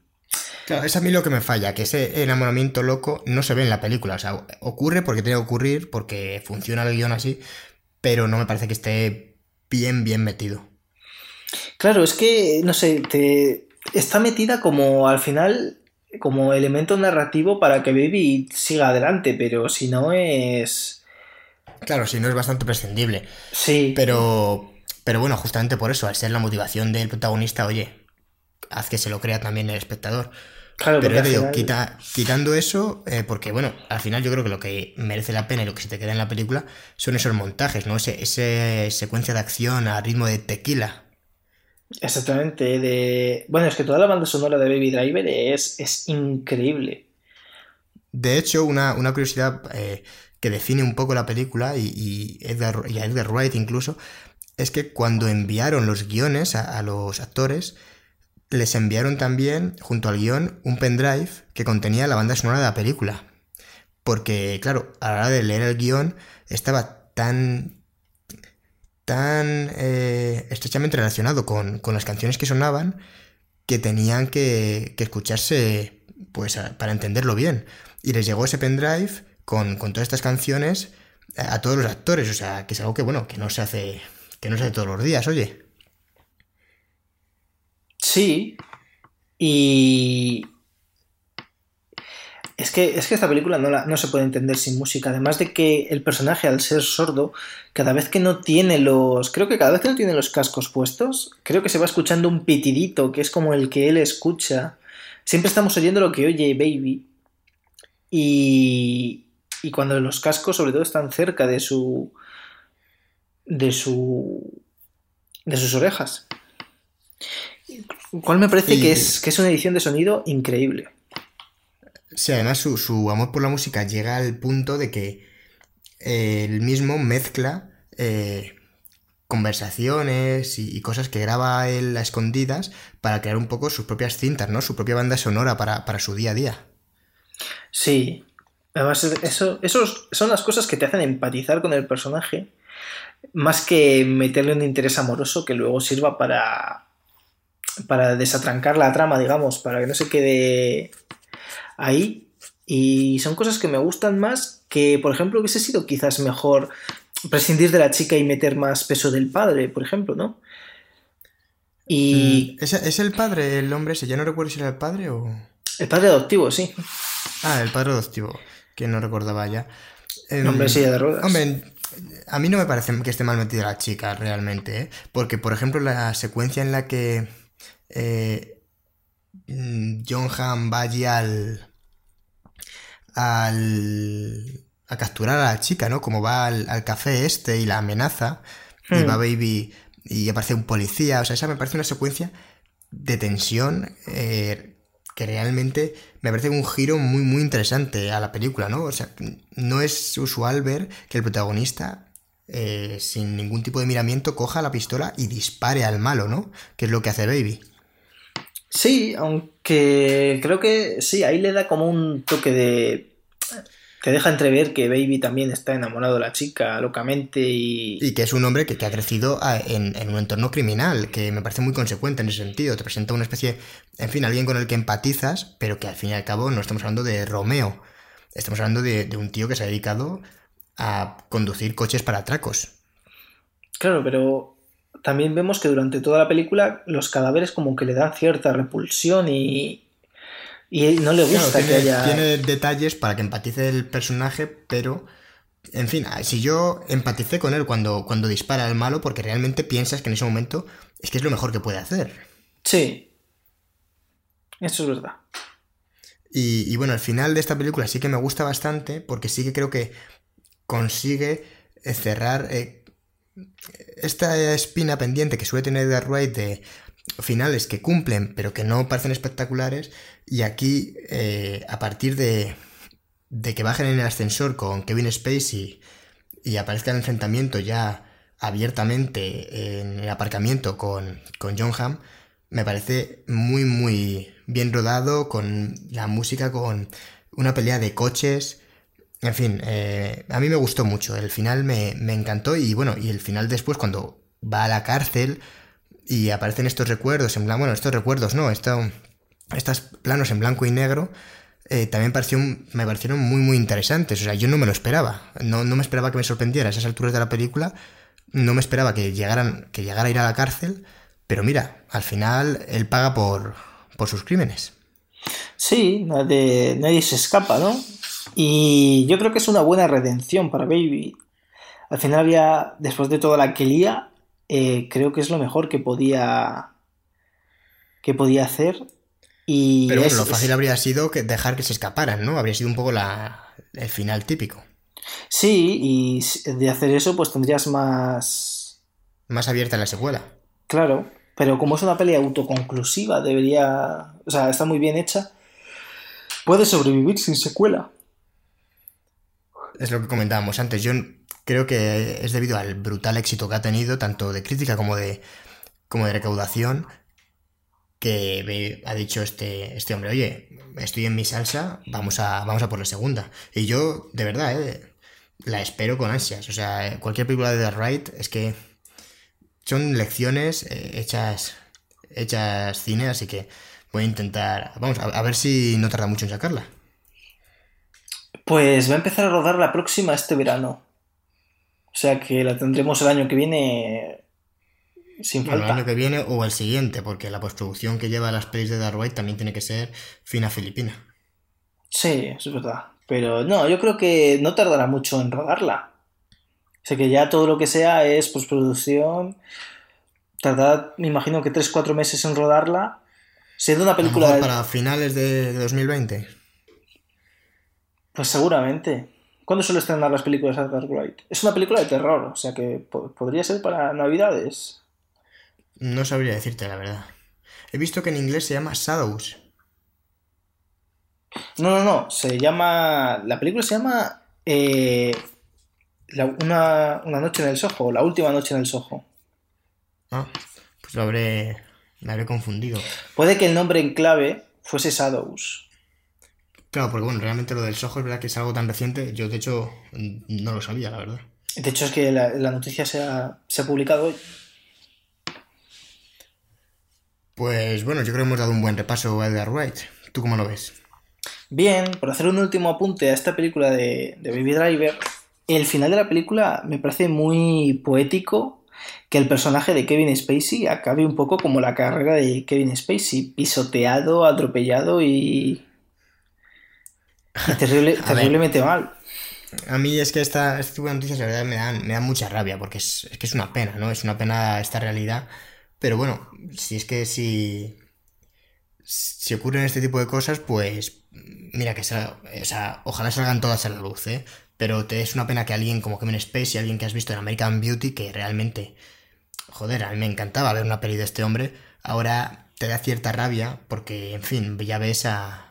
Claro, es a mí lo que me falla, que ese enamoramiento loco no se ve en la película. O sea, ocurre porque tiene que ocurrir, porque funciona el guion así, pero no me parece que esté bien, bien metido. Claro, es que, no sé, te... está metida como al final, como elemento narrativo para que Baby siga adelante, pero si no es... Claro, si no es bastante prescindible. Sí. Pero, pero bueno, justamente por eso, al ser la motivación del protagonista, oye, haz que se lo crea también el espectador. Claro, pero ya te digo, quitando eso, eh, porque bueno, al final yo creo que lo que merece la pena y lo que se te queda en la película son esos montajes, ¿no? Ese, ese secuencia de acción a ritmo de tequila. Exactamente, de... Bueno, es que toda la banda sonora de Baby Driver es, es increíble. De hecho, una, curiosidad eh, que define un poco la película y, y a Edgar Wright incluso, es que cuando enviaron los guiones a los actores, les enviaron también, junto al guion, un pendrive que contenía la banda sonora de la película. Porque, claro, a la hora de leer el guion estaba tan tan eh, estrechamente relacionado con, las canciones que sonaban que tenían que, escucharse pues para entenderlo bien. Y les llegó ese pendrive con, con todas estas canciones a, a, todos los actores. O sea, que es algo que bueno, que no se hace. que no se hace todos los días, oye. Sí. Y. Es que, es que esta película no, no se puede entender sin música. Además de que el personaje, al ser sordo, cada vez que no tiene los. Creo que cada vez que no tiene los cascos puestos, creo que se va escuchando un pitidito, que es como el que él escucha. Siempre estamos oyendo lo que oye Baby. Y. Y cuando los cascos, sobre todo, están cerca de su. de su. de sus orejas. Cual me parece que, es, que es una edición de sonido increíble. Sí, además su, amor por la música llega al punto de que eh, él mismo mezcla eh, conversaciones y, cosas que graba él a escondidas para crear un poco sus propias cintas, ¿no? Su propia banda sonora para, su día a día. Sí. Además, eso, esos son las cosas que te hacen empatizar con el personaje, más que meterle un interés amoroso que luego sirva para, para desatrancar la trama, digamos, para que no se quede ahí. Y son cosas que me gustan más que, por ejemplo, hubiese sido quizás mejor prescindir de la chica y meter más peso del padre, por ejemplo, ¿no? Y... Mm, ¿Es, el padre, el hombre ese? Ya no recuerdo si era el padre o... El padre adoptivo, sí. Ah, el padre adoptivo, que no recordaba ya. Hombre, silla de ruedas. Hombre, a mí no me parece que esté mal metida la chica realmente, ¿eh? Porque, por ejemplo, la secuencia en la que eh, John Hamm va allí al, a capturar a la chica, ¿no? Como va al, café este y la amenaza, y hmm. va Baby y aparece un policía, o sea, esa me parece una secuencia de tensión eh, que realmente me parece un giro muy, muy interesante a la película, ¿no? O sea, no es usual ver que el protagonista, eh, sin ningún tipo de miramiento, coja la pistola y dispare al malo, ¿no? Que es lo que hace Baby. Sí, aunque creo que sí, ahí le da como un toque de que deja entrever que Baby también está enamorado de la chica locamente y... Y que es un hombre que, ha crecido en, un entorno criminal, que me parece muy consecuente en ese sentido. Te presenta una especie, en fin, alguien con el que empatizas, pero que al fin y al cabo no estamos hablando de Romeo. Estamos hablando de, de un tío que se ha dedicado a conducir coches para atracos. Claro, pero también vemos que durante toda la película los cadáveres como que le dan cierta repulsión y, y no le gusta tiene, que haya. Tiene detalles para que empatice el personaje, pero. En fin, si yo empaticé con él cuando, cuando dispara al malo, porque realmente piensas que en ese momento es que es lo mejor que puede hacer. Sí. Eso es verdad. Y, bueno, el final de esta película sí que me gusta bastante, porque sí que creo que consigue eh, cerrar eh, esta espina pendiente que suele tener The Wright de finales que cumplen, pero que no parecen espectaculares, y aquí, eh, a partir de, de que bajen en el ascensor con Kevin Spacey y aparezca el enfrentamiento ya abiertamente en el aparcamiento con, con John Hamm, me parece muy, muy bien rodado, con la música, con una pelea de coches. En fin, eh, a mí me gustó mucho. El final me, me, encantó y bueno, y el final después cuando va a la cárcel y aparecen estos recuerdos en blanco, bueno, estos recuerdos no, esto, estos planos en blanco y negro, eh, también pareció, me parecieron muy, muy interesantes. O sea, yo no me lo esperaba. No, no me esperaba que me sorprendiera a esas alturas de la película. No me esperaba que, llegaran, que llegara a ir a la cárcel. Pero mira, al final él paga por, por sus crímenes. Sí, nadie, nadie se escapa, ¿no? Y yo creo que es una buena redención para Baby. Al final había, después de toda la que lía, eh, creo que es lo mejor que podía que podía hacer pero bueno, lo fácil habría sido que dejar que se escaparan, ¿no? Habría sido un poco el final típico. Sí, y de hacer eso, pues tendrías más. Más abierta la secuela. Claro, pero como es una pelea autoconclusiva, debería. O sea, está muy bien hecha. Puede sobrevivir sin secuela. Es lo que comentábamos antes. Yo creo que es debido al brutal éxito que ha tenido, tanto de crítica como de, como de recaudación, que ha dicho este, este hombre, oye, estoy en mi salsa, vamos a, vamos a por la segunda. Y yo, de verdad, eh, la espero con ansias. O sea, cualquier película de The Right es que son lecciones eh, hechas, hechas cine, así que voy a intentar, vamos, a, a ver si no tarda mucho en sacarla. Pues va a empezar a rodar la próxima este verano. O sea que la tendremos el año que viene sin El año que viene o el siguiente, porque la postproducción que lleva las pelis de Dark también tiene que ser fina filipina. Sí, eso es verdad. Pero no, yo creo que no tardará mucho en rodarla. O sea que ya todo lo que sea es postproducción. Tardará, me imagino que 3-4 meses en rodarla. Siendo una película. para finales de 2020. Pues seguramente. ¿Cuándo suele estrenar las películas de Dark Wright? Es una película de terror, o sea que podría ser para Navidades. No sabría decirte la verdad. He visto que en inglés se llama Shadows. No, no, no. Se llama. La película se llama. Eh, una, noche en el Soho. La última noche en el Soho. Ah, pues lo habré. Me habré confundido. Puede que el nombre en clave fuese Shadows. Claro, porque bueno, realmente lo del Soho es verdad que es algo tan reciente. Yo, de hecho, no lo sabía, la verdad. De hecho, es que la, noticia se ha, se ha publicado pues bueno, yo creo que hemos dado un buen repaso a Edgar Wright. ¿Tú cómo lo ves? Bien, por hacer un último apunte a esta película de, Baby Driver, el final de la película me parece muy poético que el personaje de Kevin Spacey acabe un poco como la carrera de Kevin Spacey, pisoteado, atropellado y, terriblemente mal. A mí es que esta, este tipo de noticias la verdad me dan, me dan mucha rabia porque es, es que es una pena, ¿no? Es una pena esta realidad pero bueno, si es que si, si ocurren este tipo de cosas, pues mira que o sea, ojalá salgan todas a la luz, ¿eh? Pero te es una pena que alguien como Kevin Space y alguien que has visto en American Beauty, que realmente, joder, a mí me encantaba ver una peli de este hombre, ahora te da cierta rabia porque, en fin, ya ves a,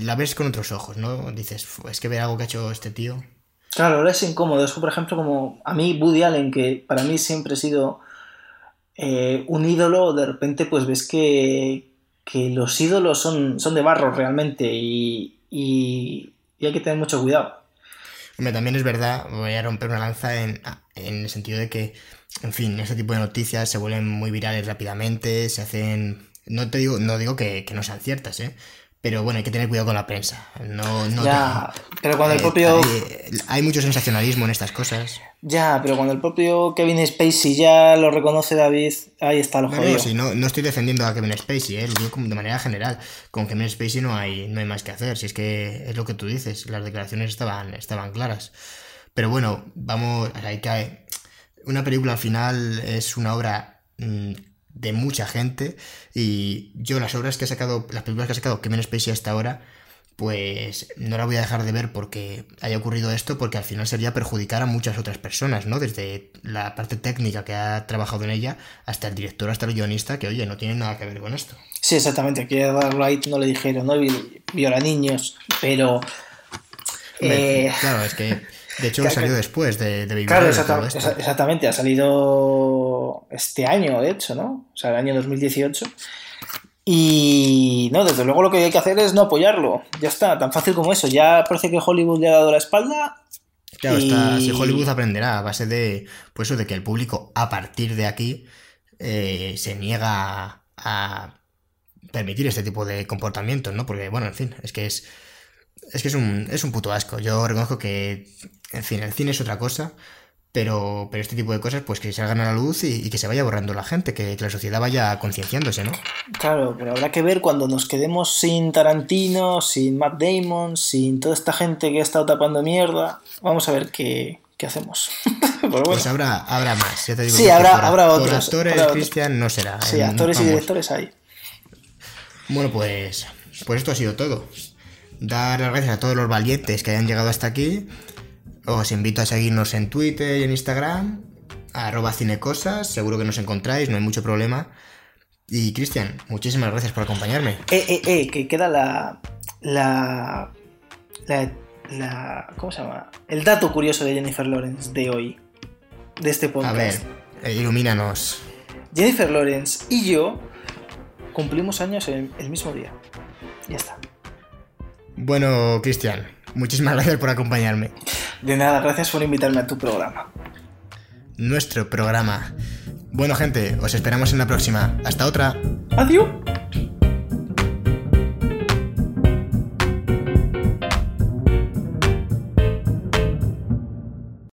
la ves con otros ojos, ¿no? Dices, es que ver algo que ha hecho este tío. Claro, ahora es incómodo. Es por ejemplo, como a mí, Woody Allen, que para mí siempre ha sido eh, un ídolo, de repente pues ves que, que los ídolos son, son de barro realmente y, hay que tener mucho cuidado. Hombre, también es verdad, voy a romper una lanza en, en el sentido de que, en fin, este tipo de noticias se vuelven muy virales rápidamente, se hacen... No te digo, no digo que, que no sean ciertas, ¿eh? Pero bueno, hay que tener cuidado con la prensa. No, no ya, pero cuando el propio... Hay, mucho sensacionalismo en estas cosas. Ya, pero cuando el propio Kevin Spacey ya lo reconoce David, ahí está lo jodido. No, sí, no, no, estoy defendiendo a Kevin Spacey, ¿eh? lo digo de manera general. Con Kevin Spacey no hay, no hay más que hacer, si es que es lo que tú dices, las declaraciones estaban, estaban claras. Pero bueno, vamos, hay que... Una película al final es una obra mm, de mucha gente y yo las obras que ha sacado, las películas que ha sacado Kevin Spacey hasta ahora, pues no la voy a dejar de ver porque haya ocurrido esto, porque al final sería perjudicar a muchas otras personas, ¿no? Desde la parte técnica que ha trabajado en ella hasta el director, hasta el guionista, que oye, no tiene nada que ver con esto. Sí, exactamente, aquí a Wright no le dijeron, no viola niños, pero... Eh, claro, es que de hecho, salió después de, de Claro, exactamente, ha salido este año, de hecho, ¿no? O sea, el año 2018. Y no, desde luego lo que hay que hacer es no apoyarlo. Ya está, tan fácil como eso. Ya parece que Hollywood le ha dado la espalda. Claro, está, si Hollywood aprenderá a base de, pues eso, de que el público a partir de aquí eh, se niega a permitir este tipo de comportamientos, ¿no? Porque, bueno, en fin, es que es es que es un, es un puto asco. Yo reconozco que, en fin, el cine es otra cosa, pero, pero este tipo de cosas, pues que salgan a la luz y, que se vaya borrando la gente, que, la sociedad vaya concienciándose, ¿no? Claro, pero habrá que ver cuando nos quedemos sin Tarantino, sin Matt Damon, sin toda esta gente que ha estado tapando mierda. Vamos a ver qué, hacemos. Pues habrá, habrá más, ya te digo. Sí, habrá, habrá otros. actores, Cristian, no será. Sí, actores y directores hay. Bueno, pues, pues esto ha sido todo dar las gracias a todos los valientes que hayan llegado hasta aquí. Os invito a seguirnos en Twitter y en Instagram, arroba cinecosas, seguro que nos encontráis, no hay mucho problema. Y Cristian, muchísimas gracias por acompañarme. Eh, eh, eh, que queda la, la, la, ¿Cómo se llama? El dato curioso de Jennifer Lawrence de hoy, de este podcast. A ver, eh, ilumínanos. Jennifer Lawrence y yo cumplimos años el mismo día. Ya está. Bueno, Cristian, muchísimas gracias por acompañarme. De nada, gracias por invitarme a tu programa. Nuestro programa. Bueno, gente, os esperamos en la próxima. Hasta otra. Adiós.